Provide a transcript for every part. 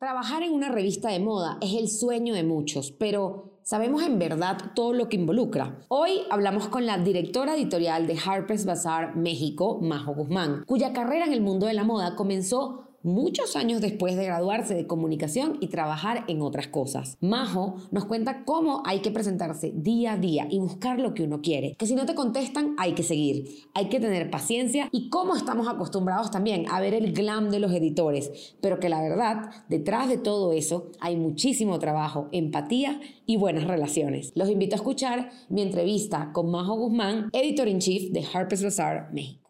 Trabajar en una revista de moda es el sueño de muchos, pero ¿sabemos en verdad todo lo que involucra? Hoy hablamos con la directora editorial de Harper's Bazaar México, Majo Guzmán, cuya carrera en el mundo de la moda comenzó muchos años después de graduarse de comunicación y trabajar en otras cosas. Majo nos cuenta cómo hay que presentarse día a día y buscar lo que uno quiere, que si no te contestan hay que seguir, hay que tener paciencia y cómo estamos acostumbrados también a ver el glam de los editores, pero que la verdad, detrás de todo eso hay muchísimo trabajo, empatía y buenas relaciones. Los invito a escuchar mi entrevista con Majo Guzmán, editor in chief de Harper's Bazaar México.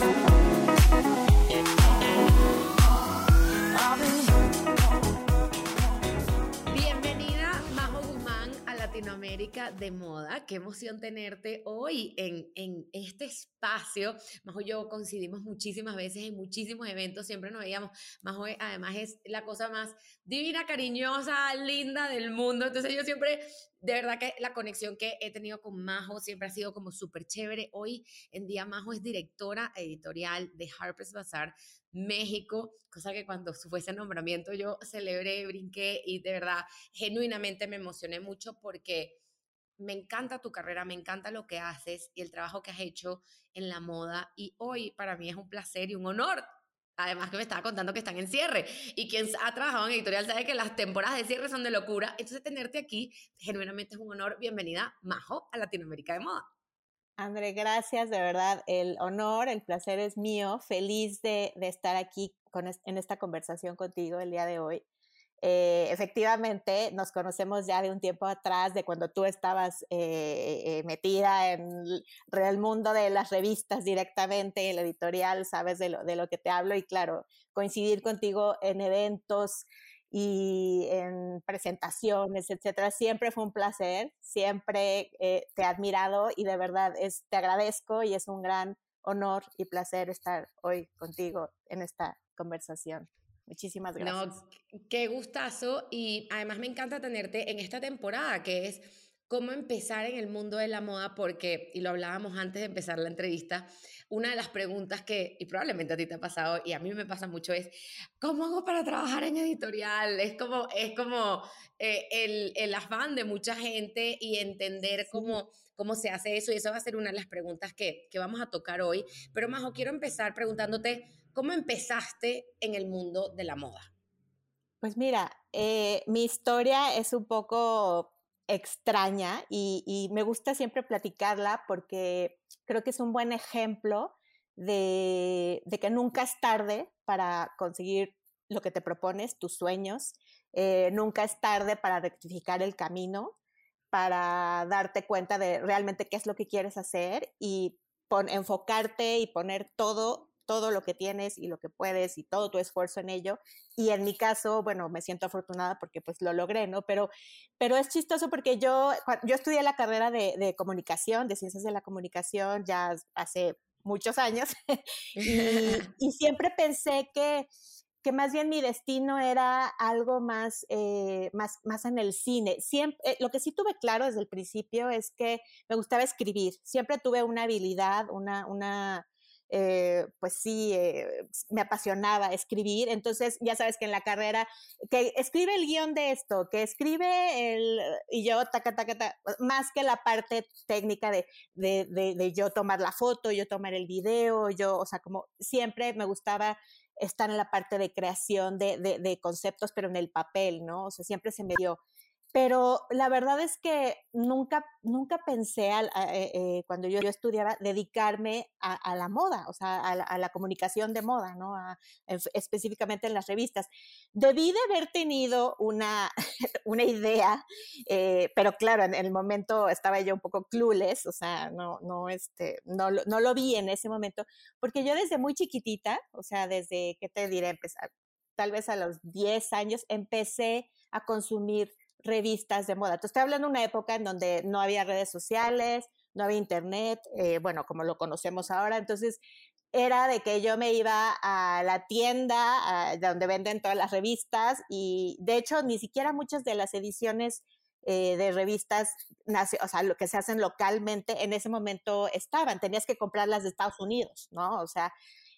De moda. Qué emoción tenerte hoy en, en este espacio. Majo y yo coincidimos muchísimas veces en muchísimos eventos, siempre nos veíamos. Majo además es la cosa más divina, cariñosa, linda del mundo. Entonces yo siempre, de verdad que la conexión que he tenido con Majo siempre ha sido como súper chévere. Hoy en día Majo es directora editorial de Harper's Bazaar México, cosa que cuando fue ese nombramiento yo celebré, brinqué y de verdad genuinamente me emocioné mucho porque me encanta tu carrera, me encanta lo que haces y el trabajo que has hecho en la moda y hoy para mí es un placer y un honor. Además que me estaba contando que están en cierre y quien ha trabajado en editorial sabe que las temporadas de cierre son de locura. Entonces tenerte aquí genuinamente es un honor. Bienvenida, Majo, a Latinoamérica de Moda. André, gracias, de verdad. El honor, el placer es mío. Feliz de, estar aquí con, en esta conversación contigo el día de hoy. Eh, efectivamente, nos conocemos ya de un tiempo atrás, de cuando tú estabas eh, eh, metida en el mundo de las revistas directamente, el editorial, sabes de lo, de lo que te hablo y claro, coincidir contigo en eventos y en presentaciones, etcétera, siempre fue un placer, siempre te he admirado y de verdad es, te agradezco y es un gran honor y placer estar hoy contigo en esta conversación. Muchísimas gracias. No, qué gustazo y además me encanta tenerte en esta temporada que es cómo empezar en el mundo de la moda porque, y lo hablábamos antes de empezar la entrevista, una de las preguntas que, y probablemente a ti te ha pasado y a mí me pasa mucho es, ¿cómo hago para trabajar en editorial? Es como, es como eh, el, el, afán de mucha gente y entender cómo, cómo se hace eso y eso va a ser una de las preguntas que, que vamos a tocar hoy. Pero Majo, quiero empezar preguntándote, ¿Cómo empezaste en el mundo de la moda? Pues mira, eh, mi historia es un poco extraña y, me gusta siempre platicarla porque creo que es un buen ejemplo de, que nunca es tarde para conseguir lo que te propones, tus sueños. Eh, nunca es tarde para rectificar el camino, para darte cuenta de realmente qué es lo que quieres hacer y enfocarte y poner todo todo lo que tienes y lo que puedes y todo tu esfuerzo en ello. Y en mi caso, bueno, me siento afortunada porque pues lo logré, ¿no? Pero, pero es chistoso porque yo, yo estudié la carrera de, comunicación, de ciencias de la comunicación ya hace muchos años y, siempre pensé que que más bien mi destino era algo más, eh, más, más en el cine. Siempre, eh, lo que sí tuve claro desde el principio es que me gustaba escribir. Siempre tuve una habilidad, una, una, eh, pues sí, eh, me apasionaba escribir. Entonces, ya sabes que en la carrera, que escribe el guion de esto, que escribe el, y yo, taca, taca, taca, más que la parte técnica de, de, de, yo tomar la foto, yo tomar el video, yo, o sea, como siempre me gustaba estar en la parte de creación de, de, conceptos, pero en el papel, ¿no? O sea, siempre se me dio pero la verdad es que nunca, nunca pensé eh, eh, cuando yo, estudiaba dedicarme a, la moda, o sea, a la, comunicación de moda, ¿no? específicamente en las revistas. Debí de haber tenido una, una idea, eh, pero claro, en el momento estaba yo un poco clueless, o sea, no, no, este, no, no lo vi en ese momento, porque yo desde muy chiquitita, o sea, desde, ¿qué te diré? Empezar, tal vez a los 10 años, empecé a consumir revistas de moda. Entonces, estoy hablando de una época en donde no había redes sociales, no había internet, eh, bueno, como lo conocemos ahora. Entonces, era de que yo me iba a la tienda donde venden todas las revistas y de hecho ni siquiera muchas de las ediciones eh, de revistas, o sea, lo que se hacen localmente en ese momento estaban, tenías que comprarlas de Estados Unidos, ¿no? O sea,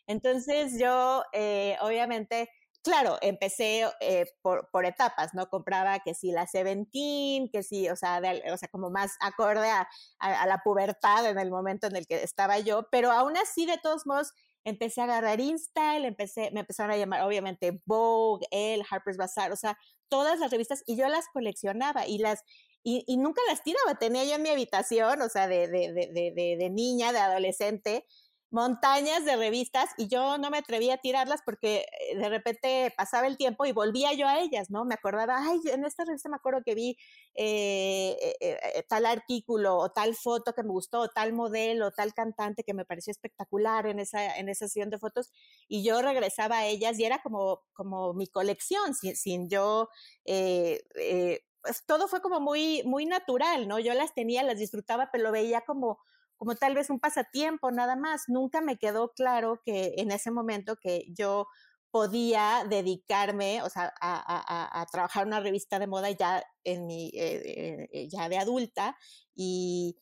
entonces yo eh, obviamente claro, empecé eh, por, etapas, ¿no? Compraba que sí la Seventeen, que sí, o sea, o sea como más acorde a, la pubertad en el momento en el que estaba yo, pero aún así, de todos modos, empecé a agarrar InStyle, empecé, me empezaron a llamar, obviamente, Vogue, Elle, Harper's Bazaar, o sea, todas las revistas, y yo las coleccionaba y las, y, nunca las tiraba, tenía yo en mi habitación, o sea, de, de, de, de niña, de adolescente, montañas de revistas y yo no me atrevía a tirarlas porque eh, de repente pasaba el tiempo y volvía yo a ellas, ¿no? Me acordaba, ay, en esta revista me acuerdo que vi eh, eh, tal artículo o tal foto que me gustó, o tal modelo, o tal cantante que me pareció espectacular en esa, en esa sesión de fotos y yo regresaba a ellas y era como, como mi colección, sin, sin yo... pues todo fue como muy, muy natural, ¿no? Yo las tenía, las disfrutaba, pero lo veía como, como tal vez un pasatiempo nada más. Nunca me quedó claro que en ese momento que yo podía dedicarme, o sea, a, trabajar una revista de moda ya en mi, eh, eh, ya de adulta y,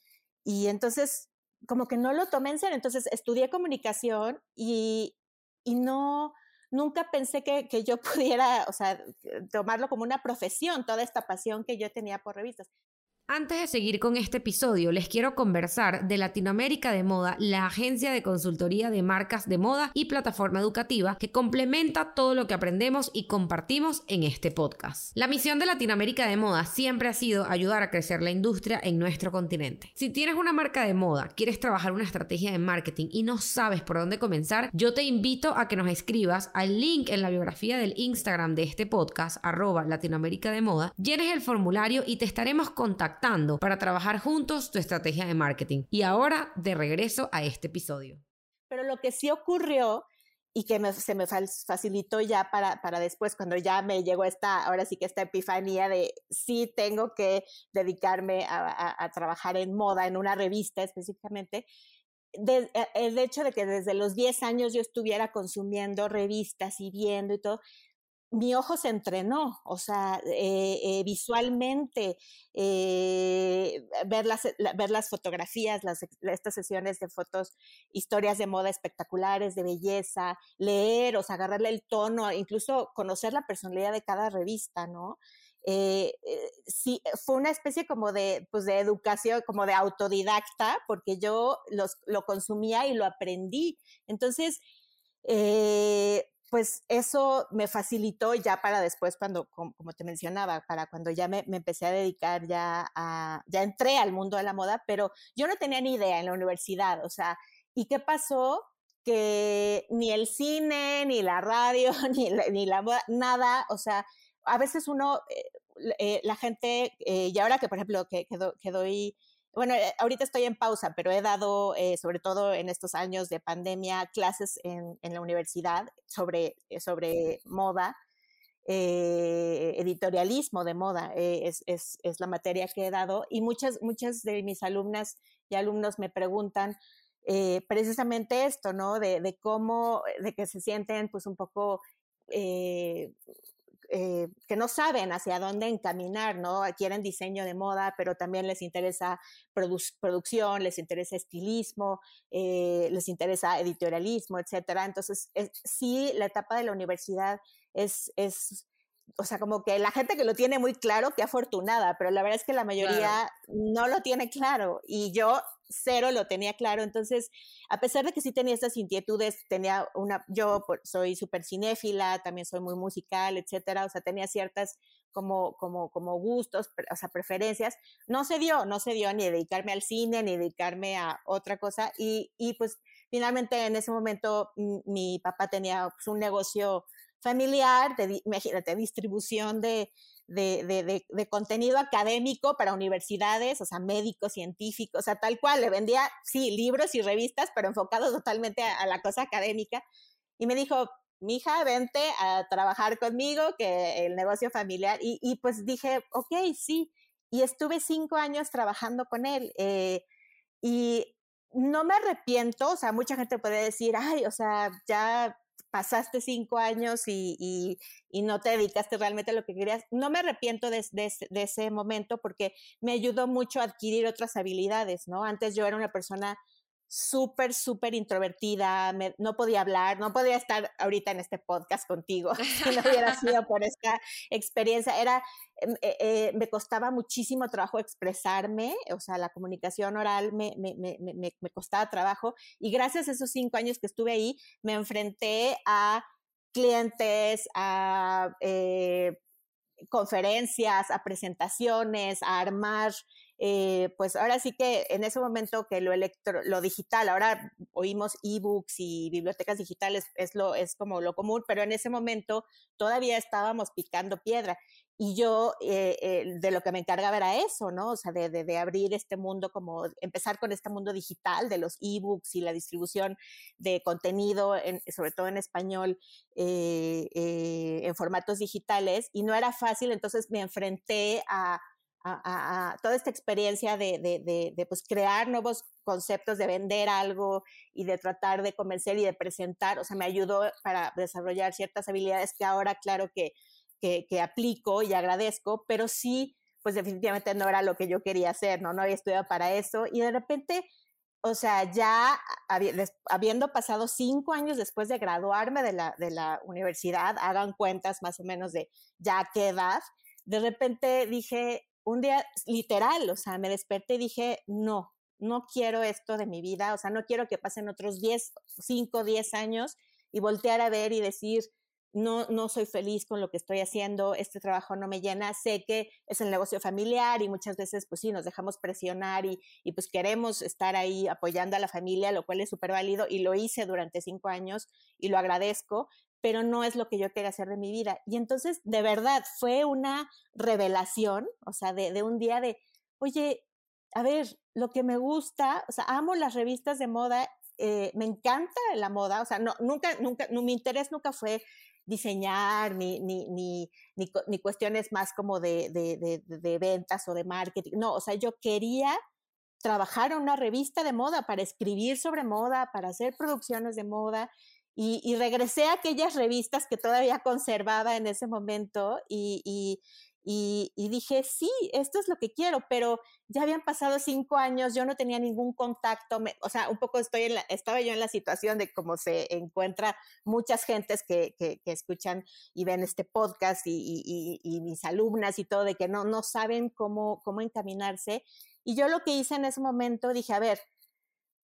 y, entonces como que no lo tomé en serio. Entonces estudié comunicación y, y no, nunca pensé que, que, yo pudiera, o sea, tomarlo como una profesión, toda esta pasión que yo tenía por revistas. Antes de seguir con este episodio, les quiero conversar de Latinoamérica de Moda, la agencia de consultoría de marcas de moda y plataforma educativa que complementa todo lo que aprendemos y compartimos en este podcast. La misión de Latinoamérica de Moda siempre ha sido ayudar a crecer la industria en nuestro continente. Si tienes una marca de moda, quieres trabajar una estrategia de marketing y no sabes por dónde comenzar, yo te invito a que nos escribas al link en la biografía del Instagram de este podcast, arroba Latinoamérica de Moda, llenes el formulario y te estaremos contactando para trabajar juntos tu estrategia de marketing. Y ahora de regreso a este episodio. Pero lo que sí ocurrió y que se me facilitó ya para, para después, cuando ya me llegó esta, ahora sí que esta epifanía de sí tengo que dedicarme a, trabajar en moda, en una revista específicamente, de, eh, el hecho de que desde los 10 años yo estuviera consumiendo revistas y viendo y todo, mi ojo se entrenó, o sea, eh, eh, visualmente, eh, ver, las, ver las fotografías, las, estas sesiones de fotos, historias de moda espectaculares, de belleza, leer, o sea, agarrarle el tono, incluso conocer la personalidad de cada revista, ¿no? sí, fue una especie como de, pues de educación, como de autodidacta, porque yo los, lo consumía y lo aprendí. Entonces, pues eso me facilitó ya para después, cuando, como, te mencionaba, para cuando ya me, empecé a dedicar ya a, ya entré al mundo de la moda, pero yo no tenía ni idea en la universidad, o sea, ¿y qué pasó? Que ni el cine, ni la radio, ni la, moda, nada, o sea, a veces uno, eh, eh, la gente, eh, y ahora que por ejemplo que, que doy bueno, eh, ahorita estoy en pausa, pero he dado, eh, sobre todo en estos años de pandemia, clases en, en la universidad sobre, eh, sobre moda, editorialismo de moda, es, es, es, la materia que he dado y muchas, muchas de mis alumnas y alumnos me preguntan precisamente esto, ¿no? De, de, cómo, de que se sienten pues un poco eh, que no saben hacia dónde encaminar, ¿no? Quieren diseño de moda, pero también les interesa producción, les interesa estilismo, eh, les interesa editorialismo, etcétera. Entonces, sí, la etapa de la universidad es, es, o sea, como que la gente que lo tiene muy claro, qué afortunada, pero la verdad es que la mayoría no lo tiene claro. Y yo cero lo tenía claro. Entonces, a pesar de que sí tenía estas inquietudes, tenía una, yo soy súper cinéfila, también soy muy musical, etcétera, o sea, tenía ciertas como, como, como gustos, o sea, preferencias. No se dio, no se dio ni dedicarme al cine, ni dedicarme a otra cosa. Y, y pues finalmente en ese momento mi papá tenía pues, un negocio familiar, de, imagínate, distribución de, contenido académico para universidades, o sea, médicos, científicos, o sea, tal cual, le vendía, sí, libros y revistas, pero enfocados totalmente a, la cosa académica. Y me dijo, mija, vente a trabajar conmigo, que el negocio familiar, y, y pues dije, ok, sí, y estuve cinco años trabajando con él. Eh, y no me arrepiento, o sea, mucha gente puede decir, ay, o sea, ya pasaste cinco años y, y, no te dedicaste realmente a lo que querías. No me arrepiento de, de, de, ese momento porque me ayudó mucho a adquirir otras habilidades, ¿no? Antes yo era una persona súper, súper introvertida, no podía hablar, no podía estar ahorita en este podcast contigo si no hubiera sido por esta experiencia. Era, em, eh, eh, me costaba muchísimo trabajo expresarme, o sea, la comunicación oral me, me, me, me, costaba trabajo y gracias a esos cinco años que estuve ahí, me enfrenté a clientes, a eh, conferencias, a presentaciones, a armar eh, pues ahora sí que en ese momento que lo digital, ahora oímos ebooks y bibliotecas digitales, es, lo, es como lo común, pero en ese momento todavía estábamos picando piedra. Y yo eh, eh, de lo que me encargaba era eso, ¿no? O sea, de, de, abrir este mundo, como empezar con este mundo digital de los ebooks y la distribución de contenido, sobre todo en español, en formatos digitales. Y no era fácil, entonces me enfrenté a a, toda esta experiencia de, de, de, pues crear nuevos conceptos, de vender algo y de tratar de convencer y de presentar, o sea, me ayudó para desarrollar ciertas habilidades que ahora, claro que, que, aplico y agradezco, pero sí, pues definitivamente no era lo que yo quería hacer, ¿no? No había estudiado para eso y de repente, o sea, ya habiendo pasado cinco años después de graduarme de la, de la universidad, hagan cuentas más o menos de ya qué edad, de repente dije, un día literal, o sea, me desperté y dije, no, no quiero esto de mi vida, o sea, no quiero que pasen otros 10, 5, 10 años y voltear a ver y decir, no, no soy feliz con lo que estoy haciendo, este trabajo no me llena, sé que es el negocio familiar y muchas veces pues sí, nos dejamos presionar y, y pues queremos estar ahí apoyando a la familia, lo cual es súper válido y lo hice durante cinco años y lo agradezco, pero no es lo que yo quería hacer de mi vida. Y entonces, de verdad, fue una revelación, o sea, de, de un día de, oye, a ver, lo que me gusta, o sea, amo las revistas de moda, eh, me encanta la moda, o sea, no, nunca, nunca, no, mi interés nunca fue diseñar ni, ni, ni, ni, ni cuestiones más como de, de, de, de, ventas o de marketing, no, o sea, yo quería trabajar en una revista de moda para escribir sobre moda, para hacer producciones de moda y, regresé a aquellas revistas que todavía conservaba en ese momento y, dije, sí, esto es lo que quiero, pero ya habían pasado cinco años, yo no tenía ningún contacto, o sea, un poco estoy estaba yo en la situación de cómo se encuentra muchas gentes que, que, escuchan y ven este podcast y, mis alumnas y todo, de que no, no saben cómo, cómo encaminarse. Y yo lo que hice en ese momento, dije, a ver,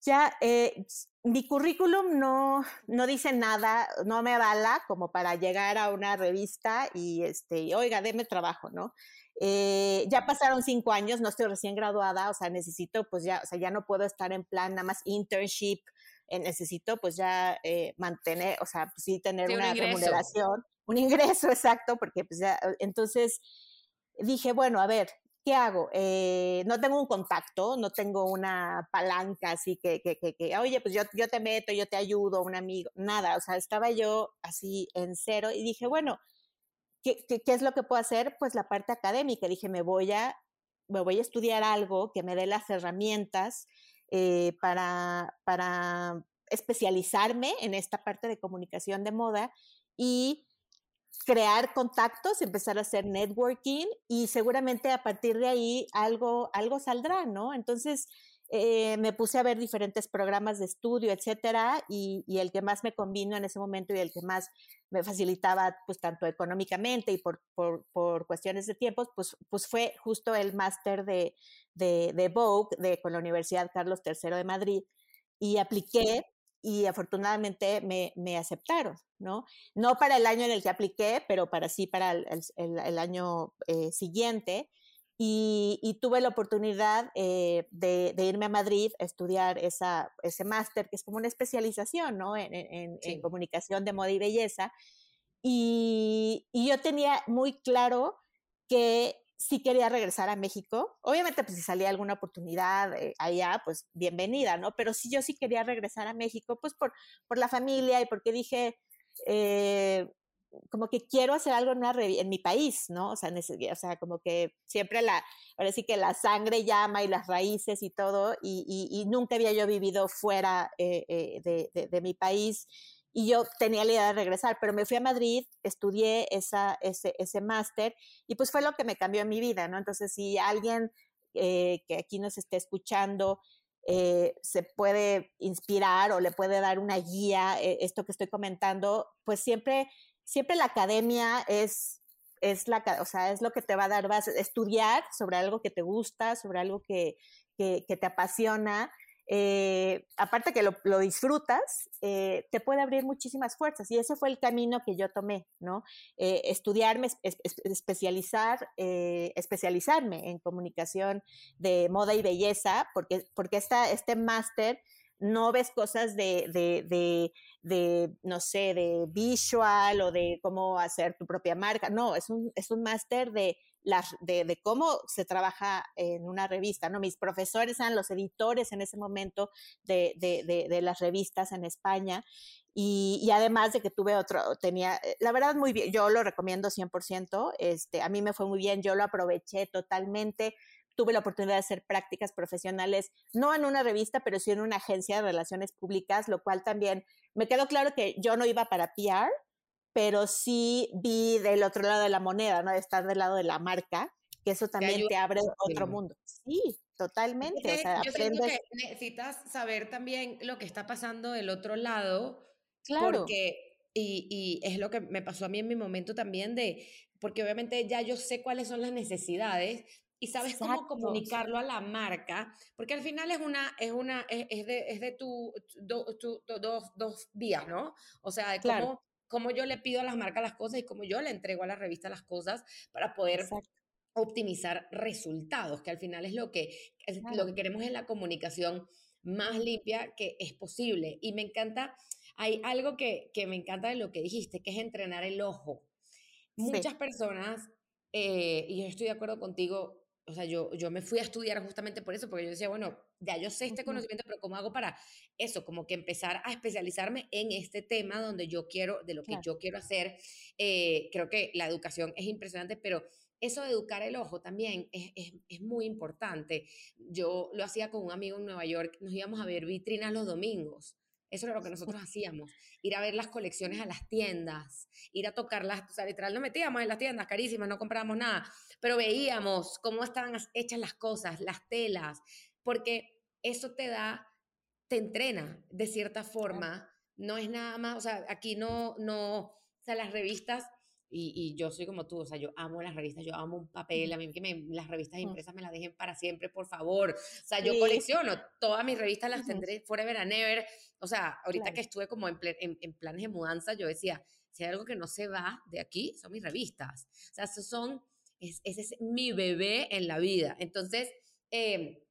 ya eh, mi currículum no, no dice nada, no me avala como para llegar a una revista y, este, oiga, deme trabajo, ¿no? Eh, ya pasaron cinco años, no estoy recién graduada, o sea, necesito, pues ya, o sea, ya no puedo estar en plan nada más internship, eh, necesito pues ya eh, mantener, o sea, pues sí tener una remuneración, un ingreso exacto, porque pues ya, entonces dije, bueno, a ver, ¿qué hago? Eh, no tengo un contacto, no tengo una palanca así que, oye, pues yo, yo te meto, yo te ayudo, un amigo, nada, o sea, estaba yo así en cero y dije, bueno, ¿qué, qué, qué es lo que puedo hacer? Pues la parte académica, dije, me voy a, me voy a estudiar algo que me dé las herramientas eh, para, para especializarme en esta parte de comunicación de moda y crear contactos, empezar a hacer networking y seguramente a partir de ahí algo, algo saldrá, ¿no? Entonces eh, me puse a ver diferentes programas de estudio, etcétera, y, y, el que más me convino en ese momento y el que más me facilitaba, pues tanto económicamente y por, por, por cuestiones de tiempos, pues, pues fue justo el máster de, de, de Vogue de, con la Universidad Carlos III de Madrid y apliqué y afortunadamente me, me, aceptaron, ¿no? No para el año en el que apliqué, pero para sí para el, el, el año eh, siguiente. Y, y, tuve la oportunidad eh, de, de, irme a Madrid a estudiar esa, ese máster, que es como una especialización, ¿no? En, en, sí. en comunicación de moda y belleza. Y, y yo tenía muy claro que sí quería regresar a México. Obviamente, pues si salía alguna oportunidad eh, allá, pues bienvenida, ¿no? Pero sí yo sí quería regresar a México, pues por, por la familia y porque dije, eh, como que quiero hacer algo en, una en mi país, ¿no? O sea, o sea, como que siempre la, ahora sí que la sangre llama y las raíces y todo, y, nunca había yo vivido fuera eh, eh, de, de, mi país y yo tenía la idea de regresar, pero me fui a Madrid, estudié ese, ese máster y pues fue lo que me cambió en mi vida, ¿no? Entonces, si alguien eh, que aquí nos esté escuchando se puede inspirar o le puede dar una guía, esto que estoy comentando, pues siempre siempre la academia es, es, la, o sea, es lo que te va a dar, vas a estudiar sobre algo que te gusta, sobre algo que, que, te apasiona. Eh, aparte que lo, disfrutas, eh, te puede abrir muchísimas fuerzas y ese fue el camino que yo tomé, ¿no? Eh, estudiarme, especializar, especializarme en comunicación de moda y belleza, porque, porque esta, este máster no ves cosas de, de, de, no sé, de visual o de cómo hacer tu propia marca. No, es un, es un máster de, de, de, cómo se trabaja en una revista, ¿no? Mis profesores eran los editores en ese momento de, de las revistas en España y, y, además de que tuve otro, tenía, eh, la verdad muy bien, yo lo recomiendo 100%, este, a mí me fue muy bien, yo lo aproveché totalmente, tuve la oportunidad de hacer prácticas profesionales, no en una revista, pero sí en una agencia de relaciones públicas, lo cual también me quedó claro que yo no iba para PR, pero sí vi del otro lado de la moneda, ¿no? De estar del lado de la marca, que eso también te, abre otro mundo. Sí, totalmente. yo siento que necesitas saber también lo que está pasando del otro lado, claro. porque, y, y es lo que me pasó a mí en mi momento también de, porque obviamente ya yo sé cuáles son las necesidades, y sabes cómo comunicarlo a la marca, porque al final es una, es una, es, de, es de tu, dos, dos vías, ¿no? O sea, de cómo, cómo, yo le pido a las marcas las cosas y cómo yo le entrego a la revista las cosas para poder optimizar resultados, que al final es lo que, lo que queremos en la comunicación más limpia que es posible. Y me encanta, hay algo que, que me encanta de lo que dijiste, que es entrenar el ojo. Muchas personas, eh, y yo estoy de acuerdo contigo, o sea, yo, yo me fui a estudiar justamente por eso, porque yo decía, bueno, ya yo sé este conocimiento, pero ¿cómo hago para eso? Como que empezar a especializarme en este tema donde yo quiero, de lo que yo quiero hacer. Eh, creo que la educación es impresionante, pero eso de educar el ojo también es, es, es, muy importante. Yo lo hacía con un amigo en Nueva York, nos íbamos a ver vitrinas los domingos eso era lo que nosotros hacíamos, ir a ver las colecciones a las tiendas, ir a tocarlas, o sea, literal, no metíamos en las tiendas carísimas, no comprábamos nada, pero veíamos cómo estaban hechas las cosas, las telas, porque eso te da, te entrena de cierta forma, no es nada más, o sea, aquí no, no, o sea, las revistas y, yo soy como tú, o sea, yo amo las revistas, yo amo un papel, a mí que me, las revistas impresas me las dejen para siempre, por favor. O sea, yo colecciono, todas mis revistas las tendré forever and ever. O sea, ahorita que estuve como en, en, planes de mudanza, yo decía, si hay algo que no se va de aquí, son mis revistas. O sea, esos son, ese es mi bebé en la vida. Entonces, eh,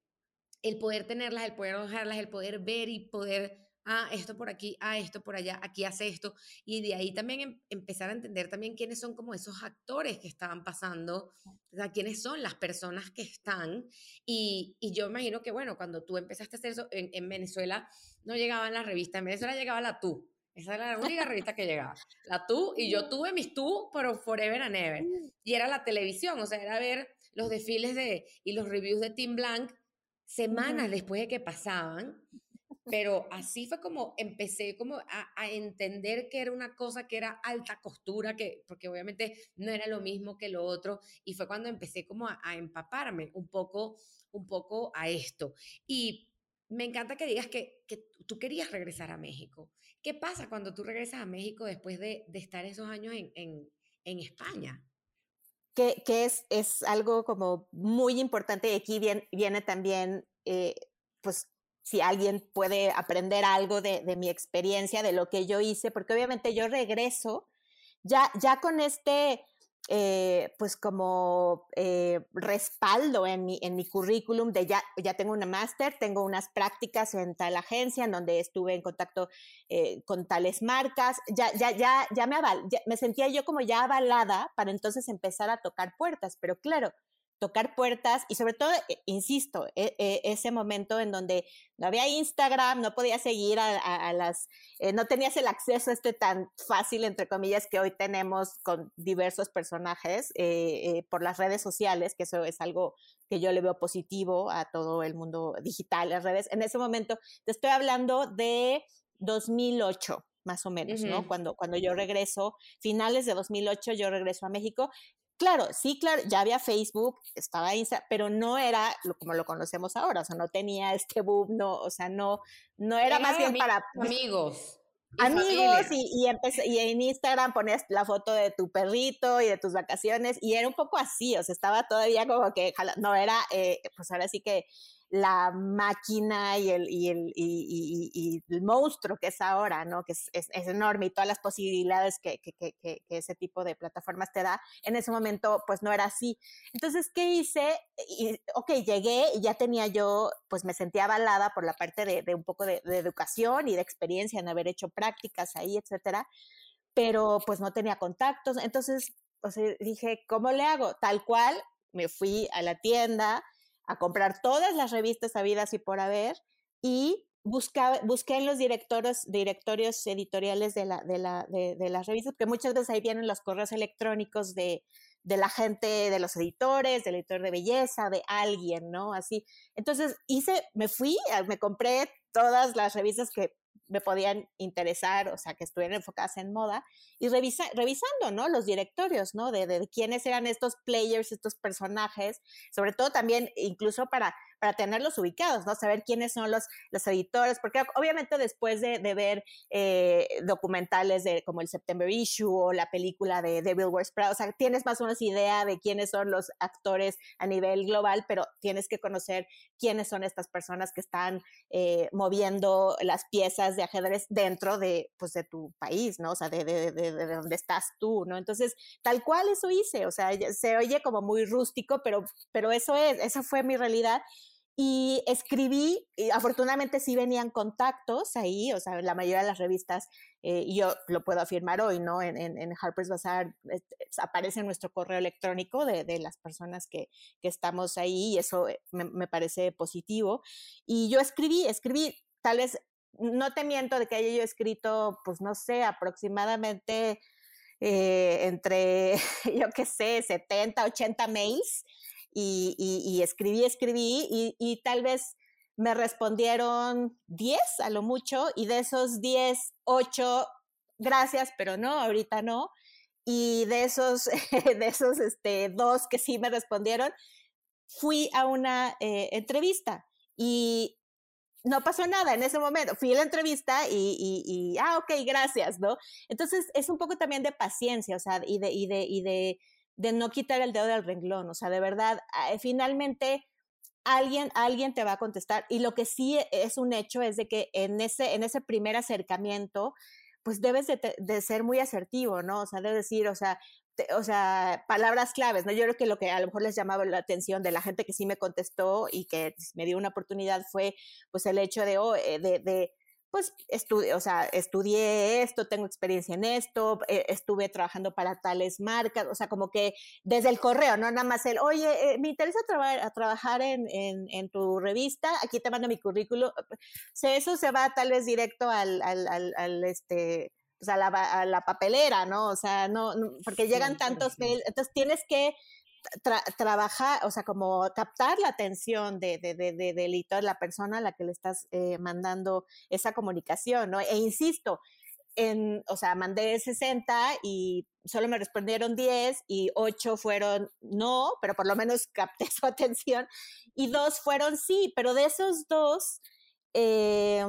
el poder tenerlas, el poder dejarlas, el poder ver y poder ah, esto por aquí, ah, esto por allá, aquí hace esto. Y de ahí también em, empezar a entender también quiénes son como esos actores que estaban pasando, o sea, quiénes son las personas que están. Y, y yo imagino que, bueno, cuando tú empezaste a hacer eso en, en Venezuela, no llegaban las revistas, en Venezuela llegaba la Tú. Esa era la única revista que llegaba. La Tú, y yo tuve mis Tú, pero forever and ever. Y era la televisión, o sea, era ver los desfiles de, y los reviews de Tim Blanc semanas después de que pasaban pero así fue como empecé como a, entender que era una cosa que era alta costura, que, porque obviamente no era lo mismo que lo otro, y fue cuando empecé como a, empaparme un poco, un poco a esto. Y me encanta que digas que, que, tú querías regresar a México. ¿Qué pasa cuando tú regresas a México después de, de estar esos años en, en, en España? Que, que, es, es algo como muy importante y aquí viene, viene también, eh, pues si alguien puede aprender algo de, mi experiencia, de lo que yo hice, porque obviamente yo regreso ya, ya con este, eh, pues como eh, respaldo en mi, en mi currículum de ya, ya tengo una máster, tengo unas prácticas en tal agencia en donde estuve en contacto eh, con tales marcas, ya, ya, ya, ya me, aval, me sentía yo como ya avalada para entonces empezar a tocar puertas, pero claro, tocar puertas y sobre todo, eh, insisto, e, e, ese momento en donde no había Instagram, no podía seguir a, las, eh, no tenías el acceso este tan fácil, entre comillas, que hoy tenemos con diversos personajes eh, por las redes sociales, que eso es algo que yo le veo positivo a todo el mundo digital, las redes. En ese momento, te estoy hablando de 2008 más o menos, ¿no? Cuando, cuando yo regreso, finales de 2008, yo regreso a México Claro, sí, claro, ya había Facebook, estaba Insta, pero no era lo, como lo conocemos ahora, o sea, no tenía este boom, no, o sea, no, no era, más bien para amigos. amigos y, y, en Instagram ponías la foto de tu perrito y de tus vacaciones y era un poco así, o sea, estaba todavía como que, no era, eh, pues ahora sí que la máquina y el, y el, y, el monstruo que es ahora, ¿no? Que es, es, enorme y todas las posibilidades que, que, que, ese tipo de plataformas te da, en ese momento pues no era así. Entonces, ¿qué hice? Ok, llegué y ya tenía yo, pues me sentía avalada por la parte de, un poco de, educación y de experiencia en haber hecho prácticas ahí, etcétera, pero pues no tenía contactos. Entonces, pues dije, ¿cómo le hago? Tal cual, me fui a la tienda, a comprar todas las revistas habidas y por haber y buscaba, busqué en los directorios, directorios editoriales de, la, de, la, de, las revistas, porque muchas veces ahí vienen los correos electrónicos de, de la gente, de los editores, del editor de belleza, de alguien, ¿no? Así. Entonces hice, me fui, me compré todas las revistas que me podían interesar, o sea, que estuvieran enfocadas en moda, y revisa, revisando, ¿no? Los directorios, ¿no? De, de, quiénes eran estos players, estos personajes, sobre todo también incluso para para tenerlos ubicados, ¿no? Saber quiénes son los, los editores, porque obviamente después de, ver eh, documentales de como el September Issue o la película de Devil Wears Prada, o sea, tienes más o menos idea de quiénes son los actores a nivel global, pero tienes que conocer quiénes son estas personas que están eh, moviendo las piezas de ajedrez dentro de, pues, de tu país, ¿no? O sea, de, de, de, de donde estás tú, ¿no? Entonces, tal cual eso hice, o sea, se oye como muy rústico, pero, pero eso es, esa fue mi realidad. Y escribí, y afortunadamente sí venían contactos ahí, o sea, la mayoría de las revistas, eh, yo lo puedo afirmar hoy, ¿no? En, en, Harper's Bazaar aparece nuestro correo electrónico de, de las personas que, que, estamos ahí y eso eh, me, me, parece positivo. Y yo escribí, escribí, tal vez, no te miento de que haya yo escrito, pues no sé, aproximadamente eh, entre, yo qué sé, 70, 80 mails y, escribí, escribí y, tal vez me respondieron 10 a lo mucho y de esos 10, 8, gracias, pero no, ahorita no. Y de esos, de esos este, dos que sí me respondieron, fui a una eh, entrevista y no pasó nada en ese momento. Fui a la entrevista y, ah, ok, gracias, ¿no? Entonces es un poco también de paciencia, o sea, y de, y de de no quitar el dedo del renglón, o sea, de verdad, ah, finalmente alguien, alguien te va a contestar y lo que sí es un hecho es de que en ese, en ese primer acercamiento, pues debes de, ser muy asertivo, ¿no? O sea, debes decir, o sea, o sea, palabras claves, ¿no? Yo creo que lo que a lo mejor les llamaba la atención de la gente que sí me contestó y que me dio una oportunidad fue, pues, el hecho de, oh, eh, de pues estudié, o sea, estudié esto, tengo experiencia en esto, eh, estuve trabajando para tales marcas, o sea, como que desde el correo, no nada más el, oye, eh, me interesa trabajar en, en, en, tu revista, aquí te mando mi currículum, o sea, eso se va tal vez directo al, al, al, este, pues a la, a la papelera, ¿no? O sea, no, porque llegan tantos mails, entonces tienes que trabajar, o sea, como captar la atención de, de, de, de, de la persona a la que le estás eh, mandando esa comunicación, ¿no? E insisto, en, o sea, mandé 60 y solo me respondieron 10 y 8 fueron no, pero por lo menos capté su atención y dos fueron sí, pero de esos dos, eh,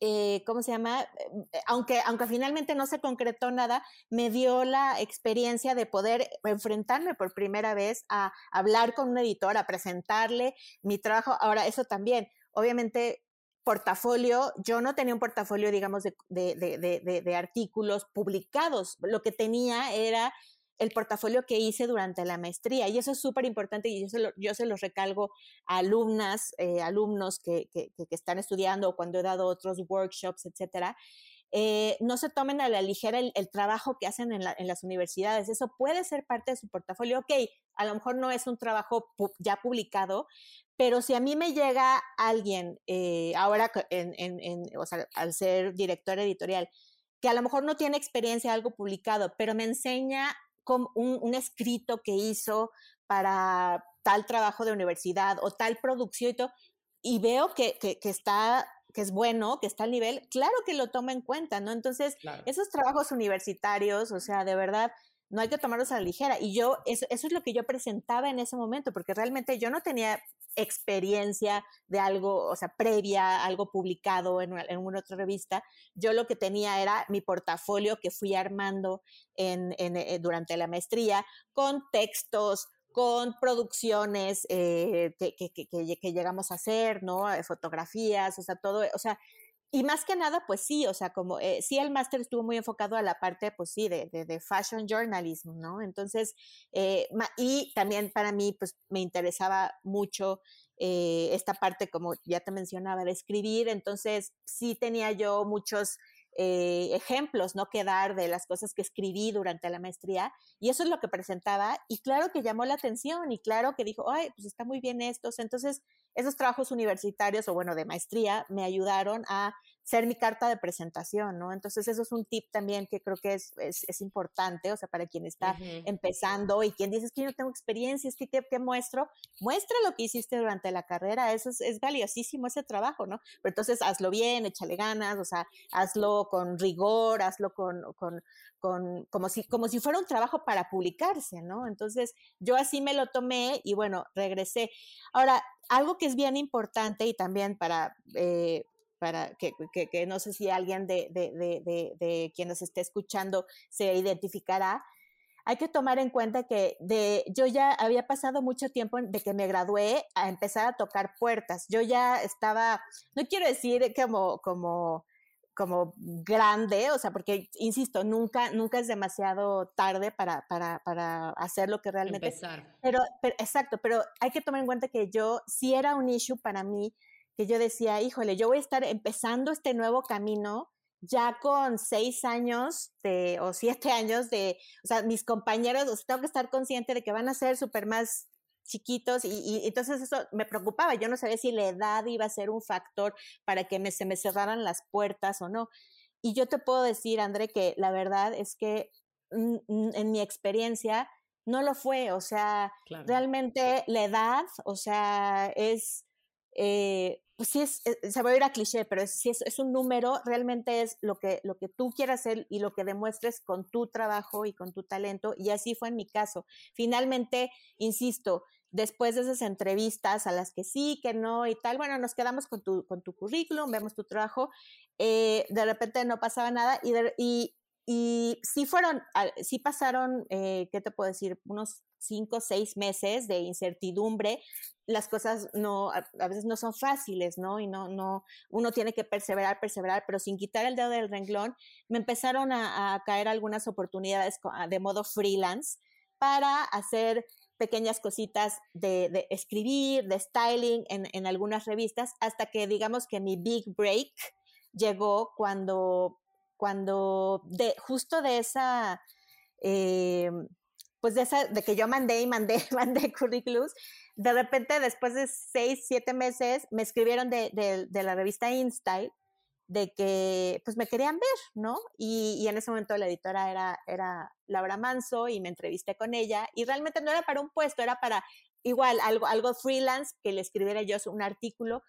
eh, ¿cómo se llama? Eh, aunque, aunque finalmente no se concretó nada, me dio la experiencia de poder enfrentarme por primera vez a hablar con un editor, a presentarle mi trabajo. Ahora, eso también, obviamente, portafolio, yo no tenía un portafolio, digamos, de, de, de, de artículos publicados. Lo que tenía era el portafolio que hice durante la maestría. Y eso es súper importante y yo se, lo, yo se los recalgo a alumnas, eh, alumnos que, que, están estudiando o cuando he dado otros workshops, etcétera. eh, no se tomen a la ligera el, trabajo que hacen en, las universidades. Eso puede ser parte de su portafolio. Ok, a lo mejor no es un trabajo ya publicado, pero si a mí me llega alguien eh, ahora al ser director editorial, que a lo mejor no tiene experiencia algo publicado, pero me enseña un, un escrito que hizo para tal trabajo de universidad o tal producción y todo, y veo que, que, está que es bueno, que está al nivel, claro que lo toma en cuenta, ¿no? Entonces, esos trabajos universitarios, o sea, de verdad, no hay que tomarlos a la ligera. Y yo, eso, eso, es lo que yo presentaba en ese momento, porque realmente yo no tenía experiencia de algo, o sea, previa, algo publicado en, una otra revista. Yo lo que tenía era mi portafolio que fui armando en, en, eh, durante la maestría con textos, con producciones eh, que, que, que, llegamos a hacer, ¿no? Eh, fotografías, o sea, todo, o sea, y más que nada, pues sí, o sea, como eh, sí el máster estuvo muy enfocado a la parte, pues sí, de, de, fashion journalism, ¿no? Entonces, y también para mí, pues me interesaba mucho esta parte, como ya te mencionaba, de escribir, entonces sí tenía yo muchos eh, ejemplos, ¿no? Que dar de las cosas que escribí durante la maestría. Y eso es lo que presentaba. Y claro que llamó la atención y claro que dijo, ay, pues está muy bien esto. Entonces, esos trabajos universitarios o bueno, de maestría me ayudaron a ser mi carta de presentación, ¿no? Entonces eso es un tip también que creo que es, es, importante, o sea, para quien está empezando y quien dice que yo no tengo experiencia, es que ¿qué, muestro? Muestra lo que hiciste durante la carrera, eso es, es, valiosísimo ese trabajo, ¿no? Pero entonces hazlo bien, échale ganas, o sea, hazlo con rigor, hazlo con, con, con, como si, como si fuera un trabajo para publicarse, ¿no? Entonces yo así me lo tomé y bueno, regresé. Ahora, algo que es bien importante y también para, eh, para que, que, no sé si alguien de, de, de, de, quien nos esté escuchando se identificará, hay que tomar en cuenta que de, yo ya había pasado mucho tiempo de que me gradué a empezar a tocar puertas. Yo ya estaba, no quiero decir como, como como grande, o sea, porque, insisto, nunca, nunca es demasiado tarde para, para, para hacer lo que realmente... Empezar. Pero, pero, exacto, pero hay que tomar en cuenta que yo, si era un issue para mí, que yo decía, híjole, yo voy a estar empezando este nuevo camino ya con seis años de, o siete años de, o sea, mis compañeros, o sea, tengo que estar consciente de que van a ser súper más chiquitos y, entonces eso me preocupaba. Yo no sabía si la edad iba a ser un factor para que me, se me cerraran las puertas o no. Y yo te puedo decir, André, que la verdad es que en mi experiencia no lo fue. O sea, realmente la edad, o sea, es, eh, pues sí es, eh, se va a ir a cliché, pero es, es, es, un número, realmente es lo que, lo que tú quieras hacer y lo que demuestres con tu trabajo y con tu talento. Y así fue en mi caso. Finalmente, insisto, después de esas entrevistas a las que sí, que no y tal, bueno, nos quedamos con tu, con tu currículum, vemos tu trabajo, eh, de repente no pasaba nada y, y sí fueron, sí pasaron, eh, ¿qué te puedo decir? Unos cinco, seis meses de incertidumbre. Las cosas no, a, veces no son fáciles, ¿no? Y no, no, uno tiene que perseverar, perseverar, pero sin quitar el dedo del renglón, me empezaron a, caer algunas oportunidades de modo freelance para hacer pequeñas cositas de, escribir, de styling en, algunas revistas, hasta que digamos que mi big break llegó cuando, cuando de, justo de esa, eh, pues de esa, de que yo mandé y mandé, mandé currículums, de repente después de seis, siete meses me escribieron de, de la revista InStyle de que pues me querían ver, ¿no? Y, en ese momento la editora era, era Laura Manso y me entrevisté con ella y realmente no era para un puesto, era para igual algo, algo freelance que le escribiera yo un artículo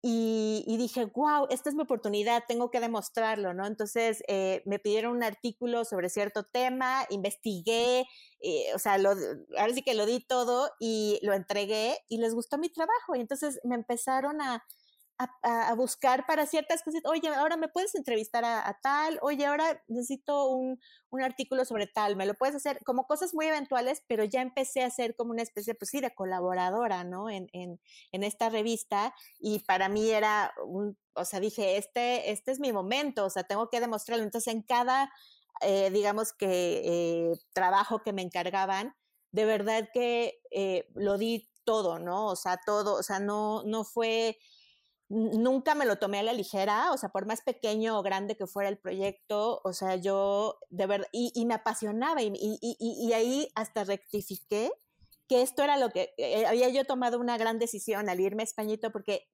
y, dije, wow, esta es mi oportunidad, tengo que demostrarlo, ¿no? Entonces eh, me pidieron un artículo sobre cierto tema, investigué, eh, o sea, lo, ahora sí que lo di todo y lo entregué y les gustó mi trabajo y entonces me empezaron a a, buscar para ciertas cosas, oye, ahora me puedes entrevistar a, tal, oye, ahora necesito un, un, artículo sobre tal, me lo puedes hacer, como cosas muy eventuales, pero ya empecé a ser como una especie, pues sí, de colaboradora, ¿no? En, en, en esta revista y para mí era un, o sea, dije, este, este es mi momento, o sea, tengo que demostrarlo. Entonces, en cada, eh, digamos que, eh, trabajo que me encargaban, de verdad que eh, lo di todo, ¿no? O sea, todo, o sea, no, no fue nunca me lo tomé a la ligera, o sea, por más pequeño o grande que fuera el proyecto, o sea, yo de verdad, y, me apasionaba y, ahí hasta rectifiqué que esto era lo que, eh, había yo tomado una gran decisión al irme a Españito porque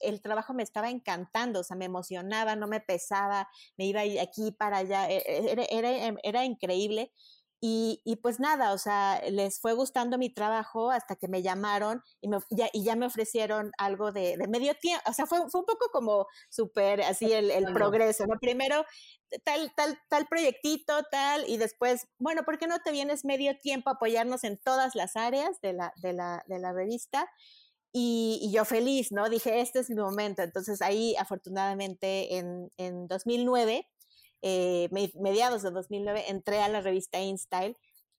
el trabajo me estaba encantando, o sea, me emocionaba, no me pesaba, me iba aquí para allá, e, e, era, era, era increíble. Y, y, pues nada, o sea, les fue gustando mi trabajo hasta que me llamaron y, me, ya, y ya me ofrecieron algo de, de medio tiempo. O sea, fue, fue un poco como súper así el, el progreso, ¿no? Primero tal, tal, tal proyectito, tal, y después, bueno, ¿por qué no te vienes medio tiempo a apoyarnos en todas las áreas de la, de la, de la revista? Y, y, yo feliz, ¿no? Dije, este es mi momento. Entonces ahí, afortunadamente, en, en 2009 eh, mediados de 2009, entré a la revista InStyle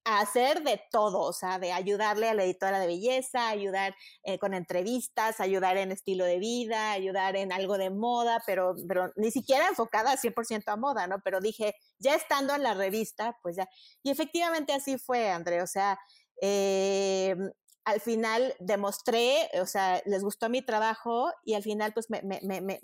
a hacer de todo, o sea, de ayudarle a la editora de belleza, ayudar eh, con entrevistas, ayudar en estilo de vida, ayudar en algo de moda, pero, pero ni siquiera enfocada 100% a moda, ¿no? Pero dije, ya estando en la revista, pues ya. Y efectivamente así fue, André, o sea, eh, al final demostré, o sea, les gustó mi trabajo y al final pues